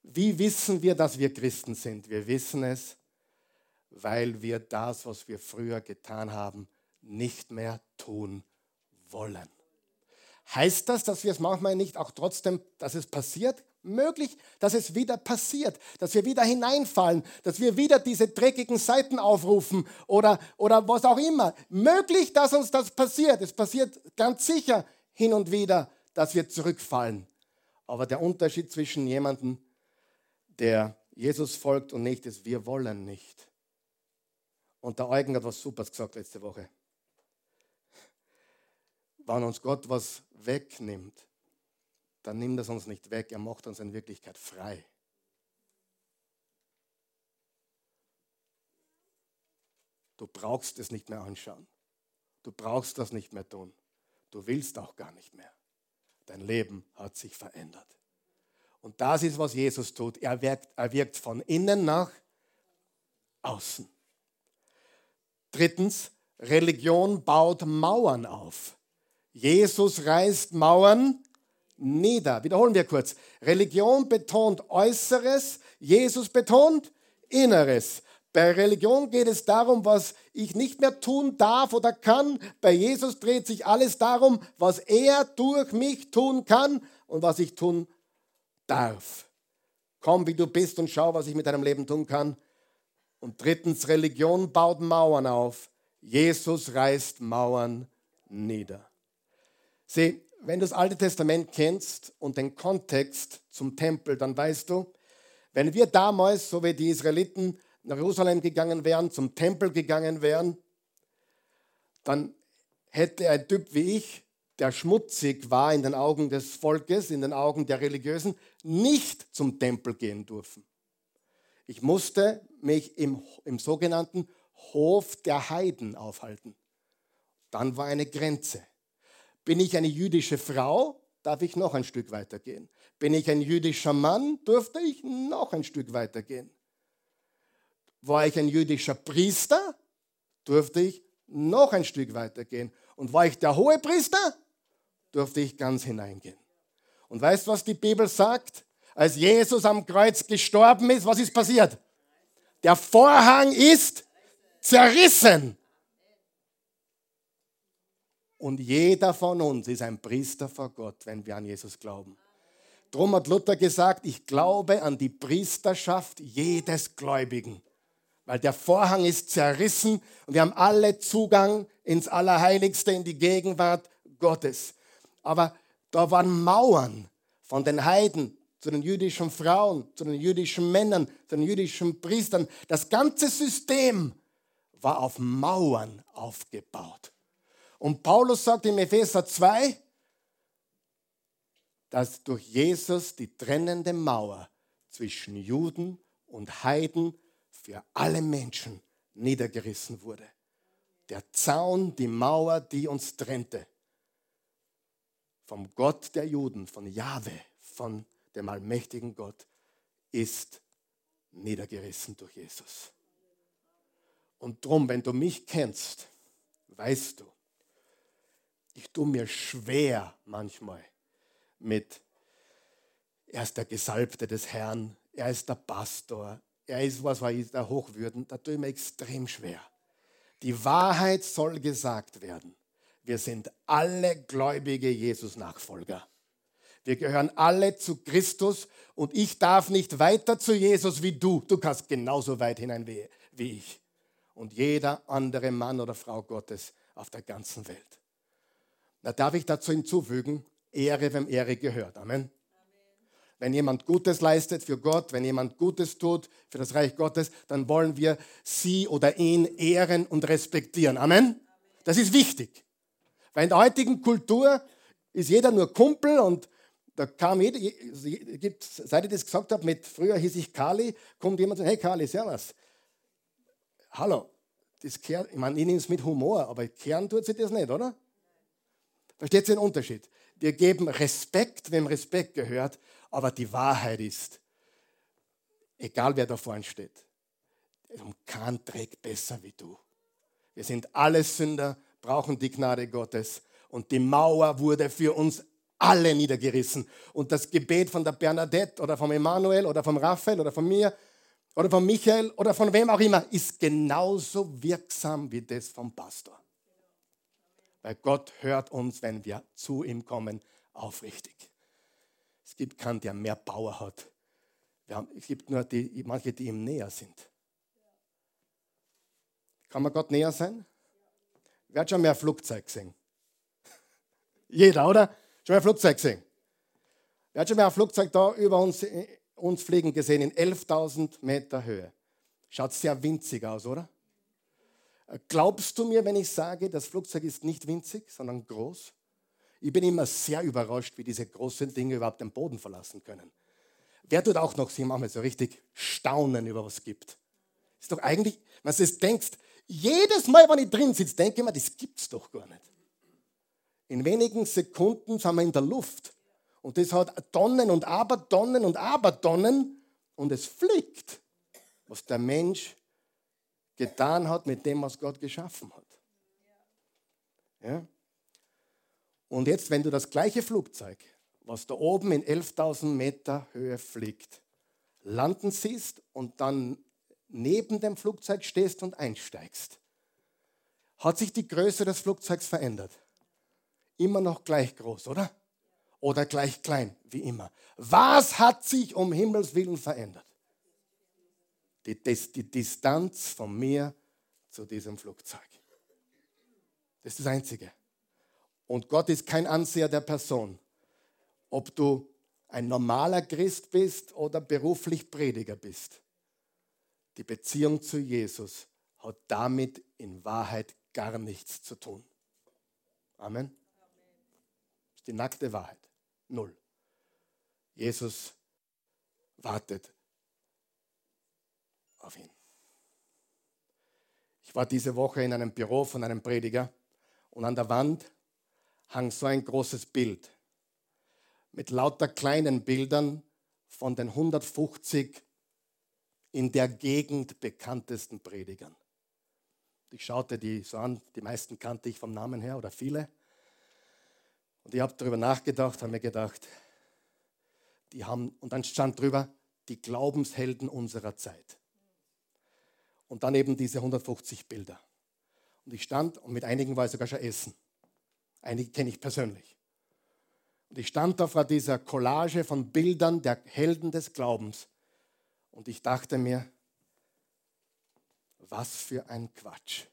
Wie wissen wir, dass wir Christen sind? Wir wissen es, weil wir das, was wir früher getan haben, nicht mehr tun wollen. Heißt das, dass wir es manchmal nicht auch trotzdem, dass es passiert? möglich, dass es wieder passiert, dass wir wieder hineinfallen, dass wir wieder diese dreckigen Seiten aufrufen oder, oder was auch immer. Möglich, dass uns das passiert. Es passiert ganz sicher hin und wieder, dass wir zurückfallen. Aber der Unterschied zwischen jemandem, der Jesus folgt und nicht, ist, wir wollen nicht. Und der Eugen hat was Supers gesagt letzte Woche. Wenn uns Gott was wegnimmt, dann nimmt es uns nicht weg, er macht uns in Wirklichkeit frei. Du brauchst es nicht mehr anschauen. Du brauchst das nicht mehr tun. Du willst auch gar nicht mehr. Dein Leben hat sich verändert. Und das ist, was Jesus tut. Er wirkt, er wirkt von innen nach außen. Drittens, Religion baut Mauern auf. Jesus reißt Mauern nieder. Wiederholen wir kurz. Religion betont Äußeres, Jesus betont Inneres. Bei Religion geht es darum, was ich nicht mehr tun darf oder kann. Bei Jesus dreht sich alles darum, was er durch mich tun kann und was ich tun darf. Komm, wie du bist und schau, was ich mit deinem Leben tun kann. Und drittens, Religion baut Mauern auf. Jesus reißt Mauern nieder. Sieh, wenn du das Alte Testament kennst und den Kontext zum Tempel, dann weißt du, wenn wir damals, so wie die Israeliten, nach Jerusalem gegangen wären, zum Tempel gegangen wären, dann hätte ein Typ wie ich, der schmutzig war in den Augen des Volkes, in den Augen der Religiösen, nicht zum Tempel gehen dürfen. Ich musste mich im, im sogenannten Hof der Heiden aufhalten. Dann war eine Grenze. Bin ich eine jüdische Frau, darf ich noch ein Stück weitergehen. Bin ich ein jüdischer Mann, durfte ich noch ein Stück weitergehen. War ich ein jüdischer Priester, durfte ich noch ein Stück weitergehen. Und war ich der hohe Priester, durfte ich ganz hineingehen. Und weißt du, was die Bibel sagt? Als Jesus am Kreuz gestorben ist, was ist passiert? Der Vorhang ist zerrissen. Und jeder von uns ist ein Priester vor Gott, wenn wir an Jesus glauben. Drum hat Luther gesagt, ich glaube an die Priesterschaft jedes Gläubigen. Weil der Vorhang ist zerrissen und wir haben alle Zugang ins Allerheiligste, in die Gegenwart Gottes. Aber da waren Mauern von den Heiden zu den jüdischen Frauen, zu den jüdischen Männern, zu den jüdischen Priestern. Das ganze System war auf Mauern aufgebaut. Und Paulus sagt im Epheser 2, dass durch Jesus die trennende Mauer zwischen Juden und Heiden für alle Menschen niedergerissen wurde. Der Zaun, die Mauer, die uns trennte. Vom Gott der Juden, von Jahwe, von dem allmächtigen Gott, ist niedergerissen durch Jesus. Und drum, wenn du mich kennst, weißt du, ich tue mir schwer manchmal mit, er ist der Gesalbte des Herrn, er ist der Pastor, er ist, was war ich, der Hochwürden, da tue ich mir extrem schwer. Die Wahrheit soll gesagt werden. Wir sind alle gläubige Jesus-Nachfolger. Wir gehören alle zu Christus und ich darf nicht weiter zu Jesus wie du. Du kannst genauso weit hinein wie, wie ich. Und jeder andere Mann oder Frau Gottes auf der ganzen Welt. Da darf ich dazu hinzufügen, Ehre, wem Ehre gehört. Amen. Wenn jemand Gutes leistet für Gott, wenn jemand Gutes tut für das Reich Gottes, dann wollen wir sie oder ihn ehren und respektieren. Amen. Das ist wichtig. Weil in der heutigen Kultur ist jeder nur Kumpel und da kam jeder, seit ich das gesagt habe, mit früher hieß ich Kali, kommt jemand und sagt, hey Kali, servus. Hallo, das kehrt, ich meine, ich nehme es mit Humor, aber kehren tut sich das nicht, oder? Versteht ihr den Unterschied? Wir geben Respekt, wem Respekt gehört, aber die Wahrheit ist, egal wer da vorne steht, kein trägt besser wie du. Wir sind alle Sünder, brauchen die Gnade Gottes. Und die Mauer wurde für uns alle niedergerissen. Und das Gebet von der Bernadette oder vom Emanuel oder vom Raphael oder von mir oder von Michael oder von wem auch immer ist genauso wirksam wie das vom Pastor. Weil Gott hört uns, wenn wir zu ihm kommen, aufrichtig. Es gibt keinen, der mehr Power hat. es gibt nur die, manche, die ihm näher sind. Kann man Gott näher sein? Wer hat schon mehr Flugzeug gesehen? Jeder, oder? Schon mehr Flugzeug gesehen? Wer hat schon mehr ein Flugzeug da über uns, uns fliegen gesehen in 11.000 Meter Höhe? Schaut sehr winzig aus, oder? Glaubst du mir, wenn ich sage, das Flugzeug ist nicht winzig, sondern groß? Ich bin immer sehr überrascht, wie diese großen Dinge überhaupt den Boden verlassen können. Wer tut auch noch sie manchmal so richtig staunen über was es gibt? Ist doch eigentlich, wenn du es denkst, jedes Mal, wenn ich drin sitze, denke ich mir, das gibt es doch gar nicht. In wenigen Sekunden sind wir in der Luft. Und das hat Tonnen und Abertonnen und Abertonnen und es fliegt, was der Mensch getan hat mit dem, was Gott geschaffen hat. Ja? Und jetzt, wenn du das gleiche Flugzeug, was da oben in 11.000 Meter Höhe fliegt, landen siehst und dann neben dem Flugzeug stehst und einsteigst, hat sich die Größe des Flugzeugs verändert. Immer noch gleich groß, oder? Oder gleich klein, wie immer. Was hat sich um Himmels Willen verändert? die, die Distanz von mir zu diesem Flugzeug. Das ist das Einzige. Und Gott ist kein Anseher der Person. Ob du ein normaler Christ bist oder beruflich Prediger bist. Die Beziehung zu Jesus hat damit in Wahrheit gar nichts zu tun. Amen. Die nackte Wahrheit. Null. Jesus wartet auf ihn. Ich war diese Woche in einem Büro von einem Prediger und an der Wand hang so ein großes Bild mit lauter kleinen Bildern von den 150 in der Gegend bekanntesten Predigern. Ich schaute die so an, die meisten kannte ich vom Namen her oder viele. Und ich habe darüber nachgedacht, habe mir gedacht, die haben, und dann stand drüber, die Glaubenshelden unserer Zeit. Und dann eben diese 150 Bilder. Und ich stand, und mit einigen war ich sogar schon essen. Einige kenne ich persönlich. Und ich stand da vor dieser Collage von Bildern der Helden des Glaubens. Und ich dachte mir, was für ein Quatsch.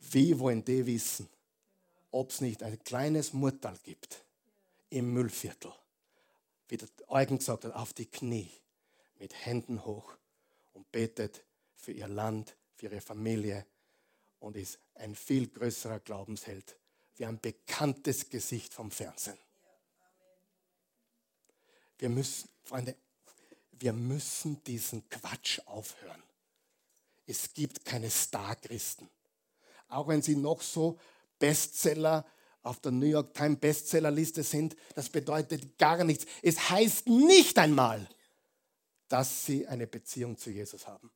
Wie wollen die wissen, ob es nicht ein kleines Murtal gibt im Müllviertel? Wie der Eugen gesagt hat, auf die Knie, mit Händen hoch und betet für ihr Land, für ihre Familie und ist ein viel größerer Glaubensheld wie ein bekanntes Gesicht vom Fernsehen. Wir müssen, Freunde, wir müssen diesen Quatsch aufhören. Es gibt keine Star-Christen. Auch wenn sie noch so Bestseller auf der New York Times Bestsellerliste sind, das bedeutet gar nichts. Es heißt nicht einmal, dass sie eine Beziehung zu Jesus haben.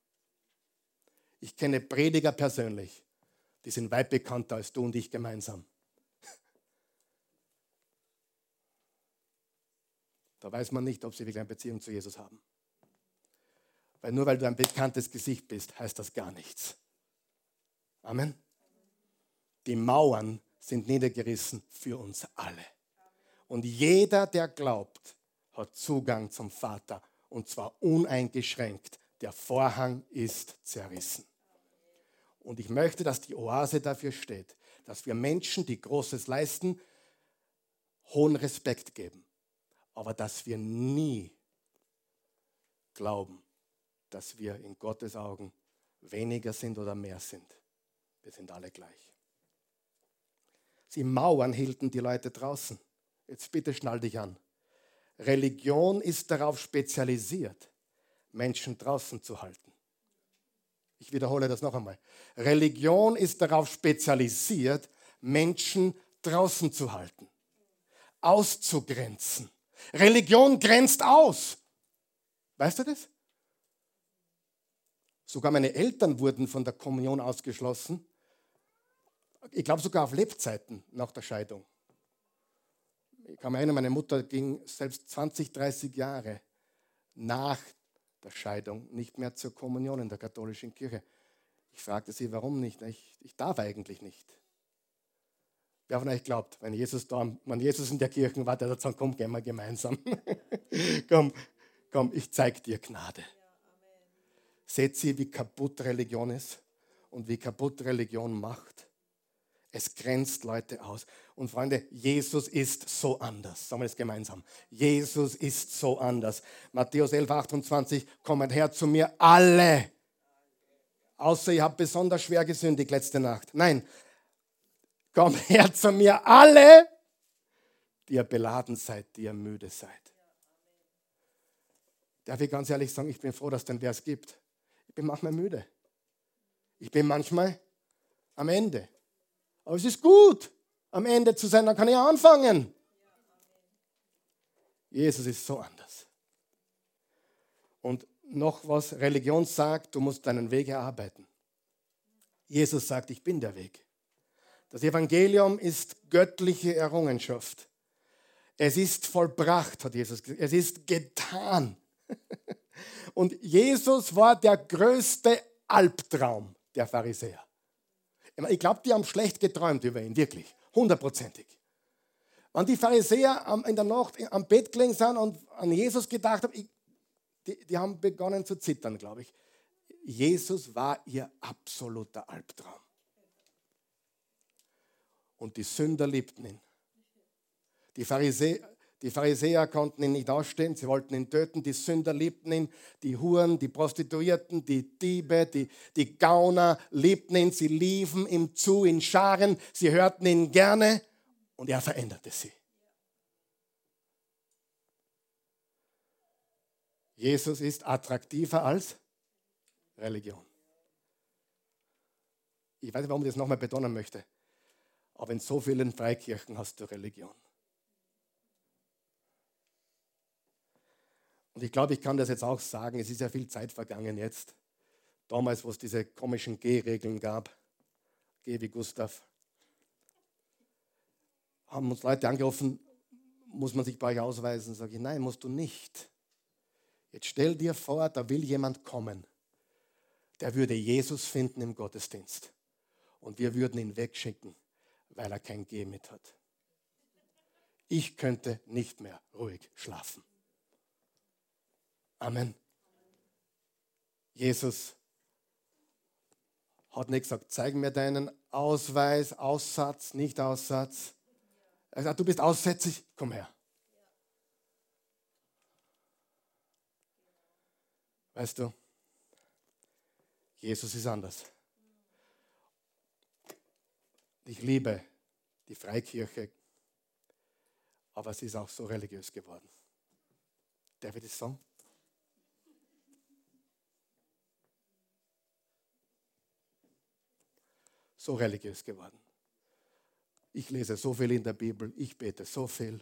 Ich kenne Prediger persönlich, die sind weit bekannter als du und ich gemeinsam. Da weiß man nicht, ob sie wirklich eine Beziehung zu Jesus haben. Weil nur weil du ein bekanntes Gesicht bist, heißt das gar nichts. Amen. Die Mauern sind niedergerissen für uns alle. Und jeder, der glaubt, hat Zugang zum Vater. Und zwar uneingeschränkt. Der Vorhang ist zerrissen. Und ich möchte, dass die Oase dafür steht, dass wir Menschen, die Großes leisten, hohen Respekt geben. Aber dass wir nie glauben, dass wir in Gottes Augen weniger sind oder mehr sind. Wir sind alle gleich. Sie Mauern hielten die Leute draußen. Jetzt bitte schnall dich an. Religion ist darauf spezialisiert, Menschen draußen zu halten. Ich wiederhole das noch einmal. Religion ist darauf spezialisiert, Menschen draußen zu halten, auszugrenzen. Religion grenzt aus. Weißt du das? Sogar meine Eltern wurden von der Kommunion ausgeschlossen. Ich glaube sogar auf Lebzeiten nach der Scheidung. Ich kann mich erinnern, meine Mutter ging selbst 20, 30 Jahre nach der Scheidung nicht mehr zur Kommunion in der katholischen Kirche. Ich fragte sie, warum nicht? Ich, ich darf eigentlich nicht. Wer von euch glaubt, wenn Jesus, da, wenn Jesus in der Kirche war, der hat gesagt, komm, gehen wir gemeinsam. komm, komm, ich zeige dir Gnade. Seht ihr, wie kaputt Religion ist und wie kaputt Religion macht? Es grenzt Leute aus. Und Freunde, Jesus ist so anders. Sagen wir es gemeinsam. Jesus ist so anders. Matthäus 11, 28, kommt her zu mir alle. Außer ihr habt besonders schwer gesündigt letzte Nacht. Nein, kommt her zu mir alle, die ihr beladen seid, die ihr müde seid. Darf ich ganz ehrlich sagen, ich bin froh, dass es den Vers gibt. Ich bin manchmal müde. Ich bin manchmal am Ende. Aber es ist gut, am Ende zu sein, dann kann ich anfangen. Jesus ist so anders. Und noch was Religion sagt, du musst deinen Weg erarbeiten. Jesus sagt, ich bin der Weg. Das Evangelium ist göttliche Errungenschaft. Es ist vollbracht, hat Jesus gesagt. Es ist getan. Und Jesus war der größte Albtraum der Pharisäer. Ich glaube, die haben schlecht geträumt über ihn, wirklich, hundertprozentig. Wenn die Pharisäer in der Nacht am Bett gelegen sind und an Jesus gedacht haben, ich, die, die haben begonnen zu zittern, glaube ich. Jesus war ihr absoluter Albtraum. Und die Sünder liebten ihn. Die Pharisäer, die Pharisäer konnten ihn nicht ausstehen, sie wollten ihn töten, die Sünder liebten ihn, die Huren, die Prostituierten, die Diebe, die, die Gauner liebten ihn, sie liefen ihm zu in Scharen, sie hörten ihn gerne und er veränderte sie. Jesus ist attraktiver als Religion. Ich weiß nicht, warum ich das nochmal betonen möchte, aber in so vielen Freikirchen hast du Religion. Und ich glaube, ich kann das jetzt auch sagen, es ist ja viel Zeit vergangen jetzt. Damals, wo es diese komischen G-Regeln gab, G wie Gustav, haben uns Leute angerufen, muss man sich bei euch ausweisen? Sage ich, nein, musst du nicht. Jetzt stell dir vor, da will jemand kommen, der würde Jesus finden im Gottesdienst. Und wir würden ihn wegschicken, weil er kein G mit hat. Ich könnte nicht mehr ruhig schlafen. Amen. Jesus hat nicht gesagt, zeig mir deinen Ausweis, Aussatz, nicht Aussatz. Er sagt, du bist aussätzig, komm her. Weißt du, Jesus ist anders. Ich liebe die Freikirche, aber sie ist auch so religiös geworden. Darf ich das sagen? So religiös geworden. Ich lese so viel in der Bibel, ich bete so viel,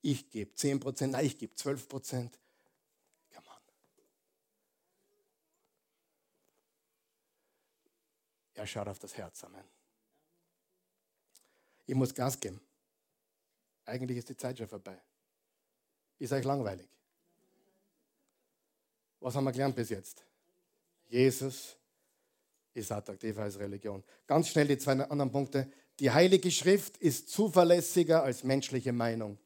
ich gebe 10 Prozent, nein, ich gebe 12 Prozent. Come on. Er schaut auf das Herz, Amen. Ich muss Gas geben. Eigentlich ist die Zeit schon vorbei. Ist euch langweilig? Was haben wir gelernt bis jetzt? Jesus ist attraktiver als Religion. Ganz schnell die zwei anderen Punkte. Die Heilige Schrift ist zuverlässiger als menschliche Meinung.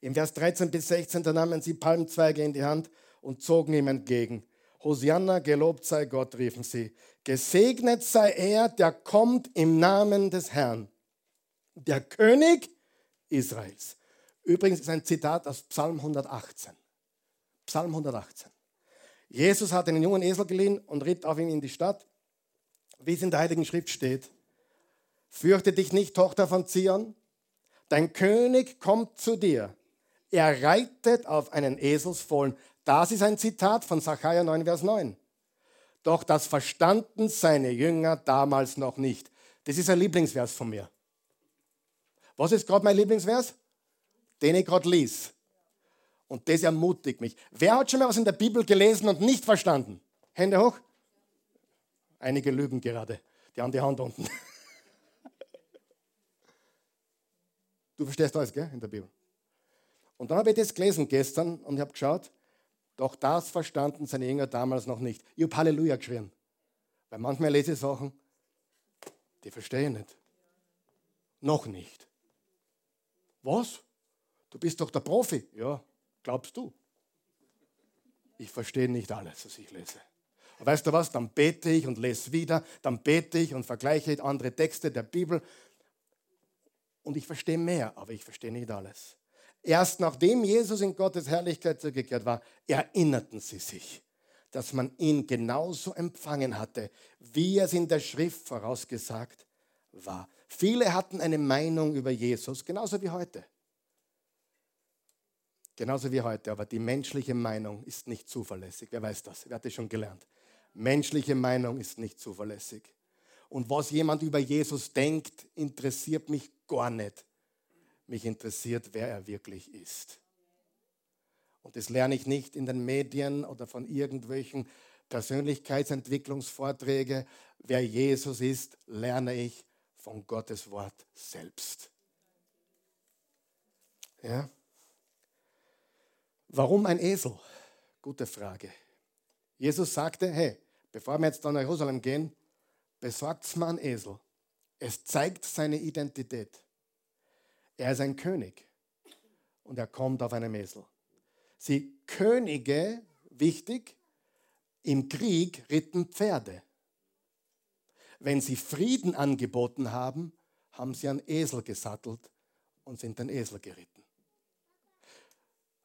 Im Vers 13 bis 16, da nahmen sie Palmzweige in die Hand und zogen ihm entgegen. Hosianna, gelobt sei Gott, riefen sie. Gesegnet sei er, der kommt im Namen des Herrn. Der König Israels. Übrigens ist ein Zitat aus Psalm 118. Psalm 118. Jesus hat einen jungen Esel geliehen und ritt auf ihn in die Stadt, wie es in der Heiligen Schrift steht. Fürchte dich nicht, Tochter von Zion, dein König kommt zu dir. Er reitet auf einen Eselsfohlen. Das ist ein Zitat von Sacharja 9, Vers 9. Doch das verstanden seine Jünger damals noch nicht. Das ist ein Lieblingsvers von mir. Was ist gerade mein Lieblingsvers? Den ich gerade lies. Und das ermutigt mich. Wer hat schon mal was in der Bibel gelesen und nicht verstanden? Hände hoch. Einige lügen gerade. Die haben die Hand unten. Du verstehst alles, gell, in der Bibel. Und dann habe ich das gelesen gestern und habe geschaut, doch das verstanden seine Jünger damals noch nicht. Ich habe Halleluja geschrien. Weil manchmal lese ich Sachen, die verstehe ich nicht. Noch nicht. Was? Du bist doch der Profi. Ja, Glaubst du? Ich verstehe nicht alles, was ich lese. Und weißt du was? Dann bete ich und lese wieder, dann bete ich und vergleiche andere Texte der Bibel. Und ich verstehe mehr, aber ich verstehe nicht alles. Erst nachdem Jesus in Gottes Herrlichkeit zurückgekehrt war, erinnerten sie sich, dass man ihn genauso empfangen hatte, wie es in der Schrift vorausgesagt war. Viele hatten eine Meinung über Jesus, genauso wie heute. Genauso wie heute, aber die menschliche Meinung ist nicht zuverlässig. Wer weiß das? Wer hat das schon gelernt? Menschliche Meinung ist nicht zuverlässig. Und was jemand über Jesus denkt, interessiert mich gar nicht. Mich interessiert, wer er wirklich ist. Und das lerne ich nicht in den Medien oder von irgendwelchen Persönlichkeitsentwicklungsvorträgen. Wer Jesus ist, lerne ich von Gottes Wort selbst. Ja? Warum ein Esel? Gute Frage. Jesus sagte, hey, bevor wir jetzt nach Jerusalem gehen, besorgt mir einen Esel. Es zeigt seine Identität. Er ist ein König und er kommt auf einem Esel. Sie Könige, wichtig, im Krieg ritten Pferde. Wenn sie Frieden angeboten haben, haben sie einen Esel gesattelt und sind den Esel geritten.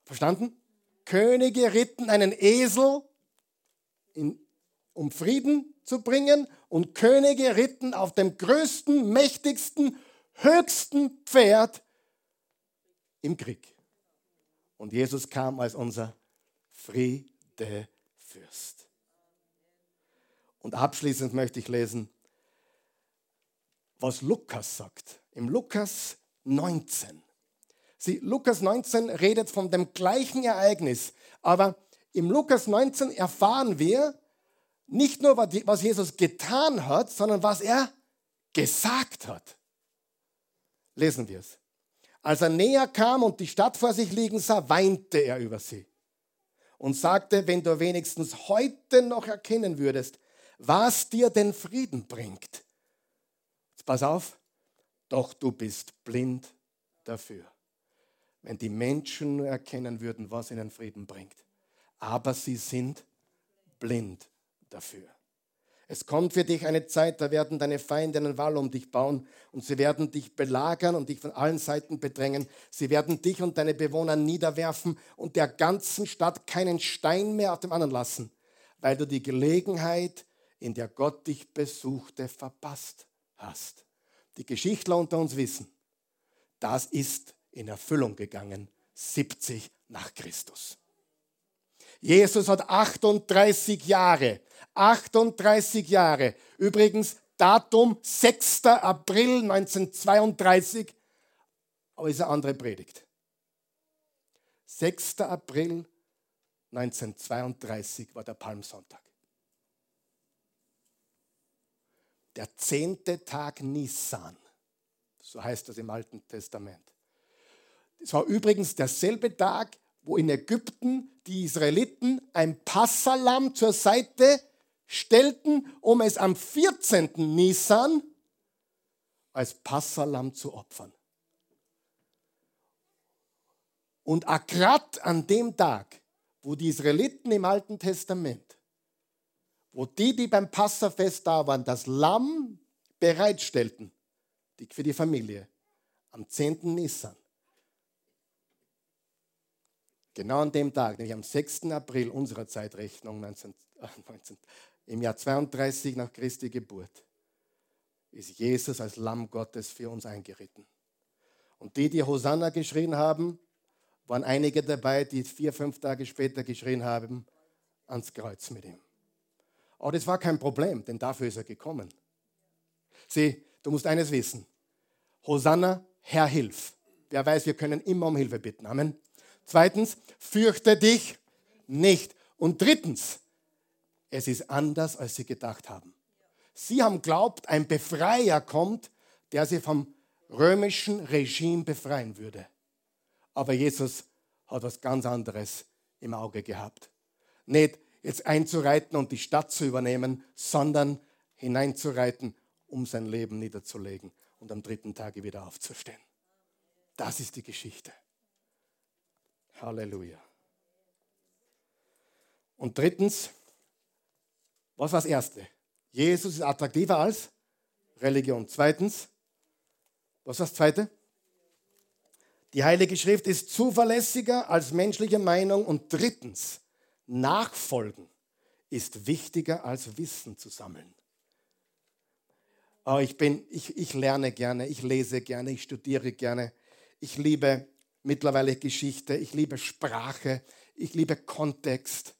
Verstanden? Könige ritten einen Esel, in, um Frieden zu bringen, und Könige ritten auf dem größten, mächtigsten, höchsten Pferd im Krieg. Und Jesus kam als unser Friedefürst. Und abschließend möchte ich lesen, was Lukas sagt. Im Lukas 19. Sie, Lukas 19 redet von dem gleichen Ereignis, aber im Lukas 19 erfahren wir nicht nur, was Jesus getan hat, sondern was er gesagt hat. Lesen wir es. Als er näher kam und die Stadt vor sich liegen sah, weinte er über sie und sagte, wenn du wenigstens heute noch erkennen würdest, was dir den Frieden bringt. Jetzt pass auf, doch du bist blind dafür. Wenn die Menschen nur erkennen würden, was ihnen Frieden bringt. Aber sie sind blind dafür. Es kommt für dich eine Zeit, da werden deine Feinde einen Wall um dich bauen und sie werden dich belagern und dich von allen Seiten bedrängen. Sie werden dich und deine Bewohner niederwerfen und der ganzen Stadt keinen Stein mehr auf dem anderen lassen, weil du die Gelegenheit, in der Gott dich besuchte, verpasst hast. Die Geschichtler unter uns wissen, das ist in Erfüllung gegangen, 70 nach Christus. Jesus hat 38 Jahre 38 Jahre. Übrigens, Datum 6. April 1932, aber ist eine andere Predigt. 6. April 1932 war der Palmsonntag. Der zehnte Tag Nisan, so heißt das im Alten Testament. Es war übrigens derselbe Tag, wo in Ägypten die Israeliten ein Passalam zur Seite stellten, um es am 14. Nisan als Passalam zu opfern. Und akkurat an dem Tag, wo die Israeliten im Alten Testament, wo die, die beim Passafest da waren, das Lamm bereitstellten für die Familie, am 10. Nisan, genau an dem Tag, nämlich am 6. April unserer Zeitrechnung 19, 19, im Jahr 32 nach Christi Geburt ist Jesus als Lamm Gottes für uns eingeritten. Und die, die Hosanna geschrien haben, waren einige dabei, die vier, fünf Tage später geschrien haben, ans Kreuz mit ihm. Aber das war kein Problem, denn dafür ist er gekommen. Sieh, du musst eines wissen. Hosanna, Herr, hilf. Wer weiß, wir können immer um Hilfe bitten. Amen. Zweitens, fürchte dich nicht. Und drittens, es ist anders, als sie gedacht haben. Sie haben glaubt, ein Befreier kommt, der sie vom römischen Regime befreien würde. Aber Jesus hat was ganz anderes im Auge gehabt. Nicht jetzt einzureiten und die Stadt zu übernehmen, sondern hineinzureiten, um sein Leben niederzulegen und am dritten Tage wieder aufzustehen. Das ist die Geschichte. Halleluja. Und drittens, was war das Erste? Jesus ist attraktiver als Religion. Zweitens, was war das Zweite? Die Heilige Schrift ist zuverlässiger als menschliche Meinung. Und drittens, Nachfolgen ist wichtiger als Wissen zu sammeln. Oh, ich, bin, ich, ich lerne gerne, ich lese gerne, ich studiere gerne. Ich liebe mittlerweile Geschichte, ich liebe Sprache, ich liebe Kontext.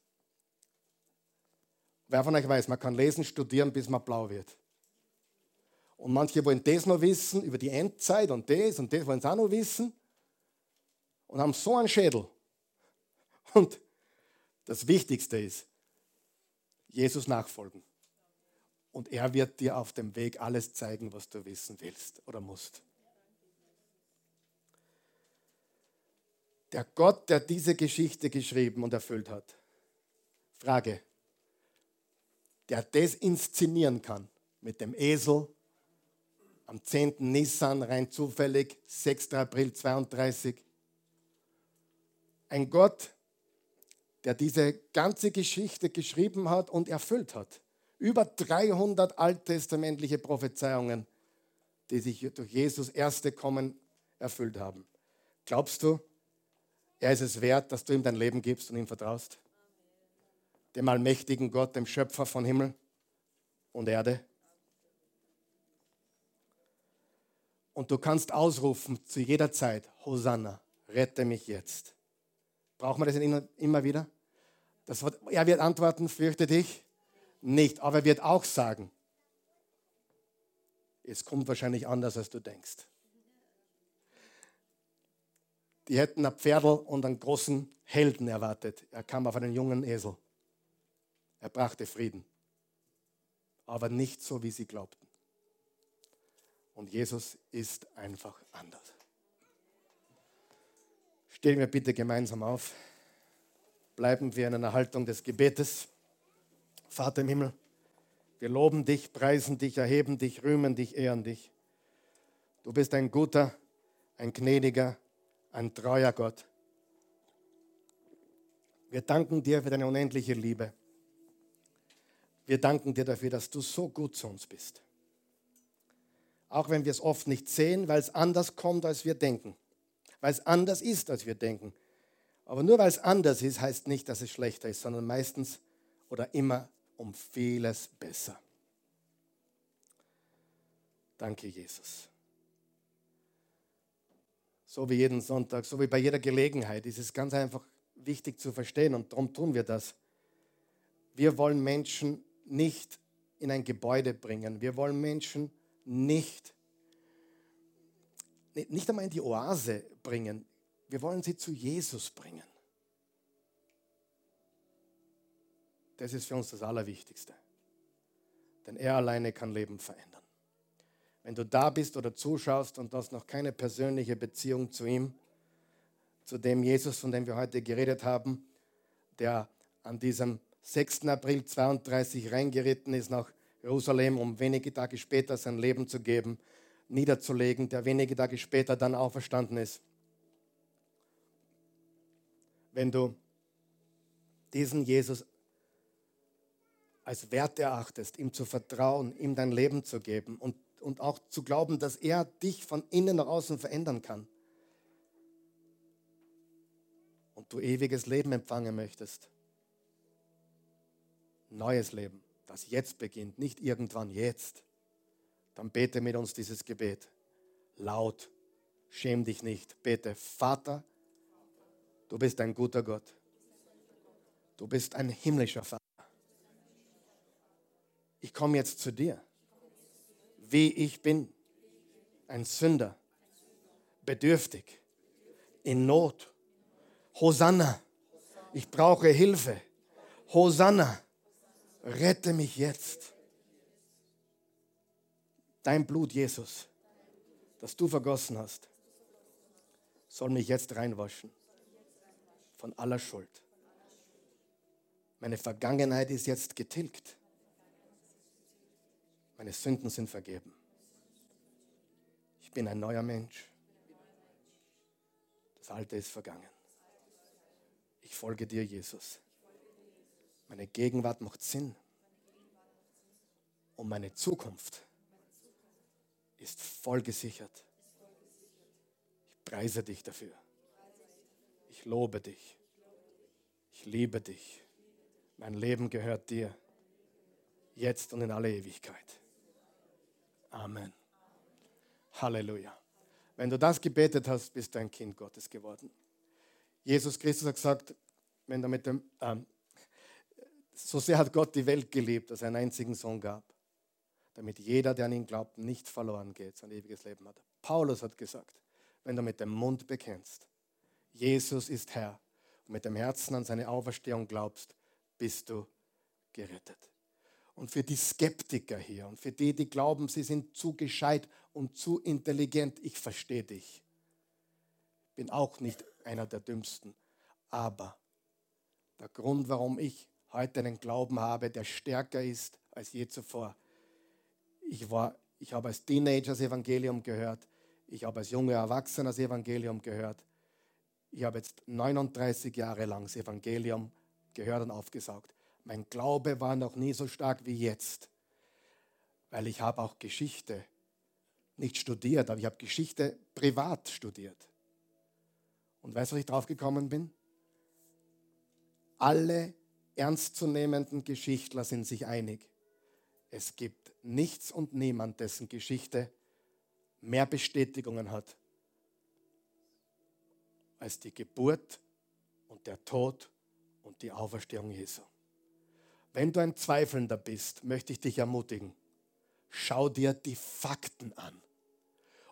Wer von euch weiß, man kann lesen, studieren, bis man blau wird. Und manche wollen das noch wissen über die Endzeit und das und das wollen sie auch noch wissen und haben so einen Schädel. Und das Wichtigste ist, Jesus nachfolgen. Und er wird dir auf dem Weg alles zeigen, was du wissen willst oder musst. Der Gott, der diese Geschichte geschrieben und erfüllt hat. Frage, der das inszenieren kann mit dem Esel am 10. Nissan, rein zufällig, 6. April 32. Ein Gott, der diese ganze Geschichte geschrieben hat und erfüllt hat. Über 300 alttestamentliche Prophezeiungen, die sich durch Jesus erste Kommen erfüllt haben. Glaubst du, er ist es wert, dass du ihm dein Leben gibst und ihm vertraust? Dem allmächtigen Gott, dem Schöpfer von Himmel und Erde? Und du kannst ausrufen zu jeder Zeit, Hosanna, rette mich jetzt. Brauchen wir das immer wieder? Das er wird antworten, fürchte dich nicht, aber er wird auch sagen, es kommt wahrscheinlich anders, als du denkst. Die hätten ein Pferdl und einen großen Helden erwartet. Er kam auf einen jungen Esel. Er brachte Frieden. Aber nicht so, wie sie glaubten. Und Jesus ist einfach anders. Stehen wir bitte gemeinsam auf. Bleiben wir in einer Haltung des Gebetes. Vater im Himmel, wir loben dich, preisen dich, erheben dich, rühmen dich, ehren dich. Du bist ein guter, ein gnädiger, ein treuer Gott. Wir danken dir für deine unendliche Liebe. Wir danken dir dafür, dass du so gut zu uns bist. Auch wenn wir es oft nicht sehen, weil es anders kommt, als wir denken. Weil es anders ist, als wir denken. Aber nur weil es anders ist, heißt nicht, dass es schlechter ist, sondern meistens oder immer um vieles besser. Danke, Jesus. So wie jeden Sonntag, so wie bei jeder Gelegenheit, ist es ganz einfach wichtig zu verstehen und darum tun wir das. Wir wollen Menschen nicht in ein Gebäude bringen. Wir wollen Menschen nicht, nicht einmal in die Oase bringen. Wir wollen sie zu Jesus bringen. Das ist für uns das Allerwichtigste. Denn er alleine kann Leben verändern. Wenn du da bist oder zuschaust und hast noch keine persönliche Beziehung zu ihm, zu dem Jesus, von dem wir heute geredet haben, der an diesem 6. April 32 reingeritten ist nach Jerusalem, um wenige Tage später sein Leben zu geben, niederzulegen, der wenige Tage später dann auferstanden ist. Wenn du diesen Jesus als wert erachtest, ihm zu vertrauen, ihm dein Leben zu geben und, und auch zu glauben, dass er dich von innen nach außen verändern kann und du ewiges Leben empfangen möchtest, neues Leben, das jetzt beginnt, nicht irgendwann jetzt, dann bete mit uns dieses Gebet. Laut, schäm dich nicht, bete, Vater, du bist ein guter Gott. Du bist ein himmlischer Vater. Ich komme jetzt zu dir, wie ich bin, ein Sünder, bedürftig, in Not. Hosanna, ich brauche Hilfe. Hosanna, rette mich jetzt. Dein Blut, Jesus, das du vergossen hast, soll mich jetzt reinwaschen von aller Schuld. Meine Vergangenheit ist jetzt getilgt. Meine Sünden sind vergeben. Ich bin ein neuer Mensch. Das Alte ist vergangen. Ich folge dir, Jesus. Meine Gegenwart macht Sinn. Und meine Zukunft ist voll gesichert. Ich preise dich dafür. Ich lobe dich. Ich liebe dich. Mein Leben gehört dir. Jetzt und in alle Ewigkeit. Amen. Halleluja. Wenn du das gebetet hast, bist du ein Kind Gottes geworden. Jesus Christus hat gesagt, wenn du mit dem, ähm, so sehr hat Gott die Welt geliebt, dass er einen einzigen Sohn gab, damit jeder, der an ihn glaubt, nicht verloren geht, sein ewiges Leben hat. Paulus hat gesagt, wenn du mit dem Mund bekennst, Jesus ist Herr und mit dem Herzen an seine Auferstehung glaubst, bist du gerettet. Und für die Skeptiker hier und für die, die glauben, sie sind zu gescheit und zu intelligent, ich verstehe dich. Bin auch nicht einer der Dümmsten. Aber der Grund, warum ich heute einen Glauben habe, der stärker ist als je zuvor. Ich, war, ich habe als Teenager das Evangelium gehört. Ich habe als junger Erwachsener das Evangelium gehört. Ich habe jetzt 39 Jahre lang das Evangelium gehört und aufgesaugt. Mein Glaube war noch nie so stark wie jetzt, weil ich habe auch Geschichte nicht studiert, aber ich habe Geschichte privat studiert. Und weißt du, was ich drauf gekommen bin? Alle ernstzunehmenden Geschichtler sind sich einig. Es gibt nichts und niemand, dessen Geschichte mehr Bestätigungen hat als die Geburt und der Tod und die Auferstehung Jesu. Wenn du ein Zweifelnder bist, möchte ich dich ermutigen, schau dir die Fakten an.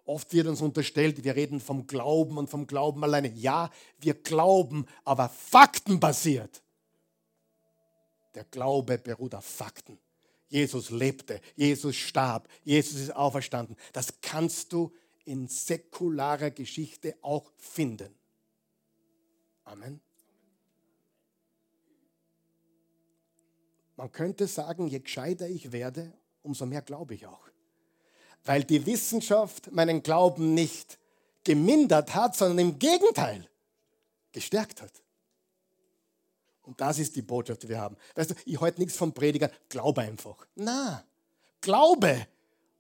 Oft wird uns unterstellt, wir reden vom Glauben und vom Glauben alleine. Ja, wir glauben, aber faktenbasiert. Der Glaube beruht auf Fakten. Jesus lebte, Jesus starb, Jesus ist auferstanden. Das kannst du in säkularer Geschichte auch finden. Amen. Man könnte sagen, je gescheiter ich werde, umso mehr glaube ich auch. Weil die Wissenschaft meinen Glauben nicht gemindert hat, sondern im Gegenteil gestärkt hat. Und das ist die Botschaft, die wir haben. Weißt du, ich halte nichts vom Prediger, glaube einfach. Na, glaube,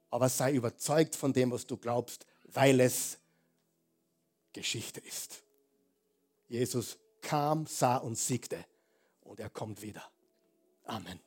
aber sei überzeugt von dem, was du glaubst, weil es Geschichte ist. Jesus kam, sah und siegte und er kommt wieder. Amen.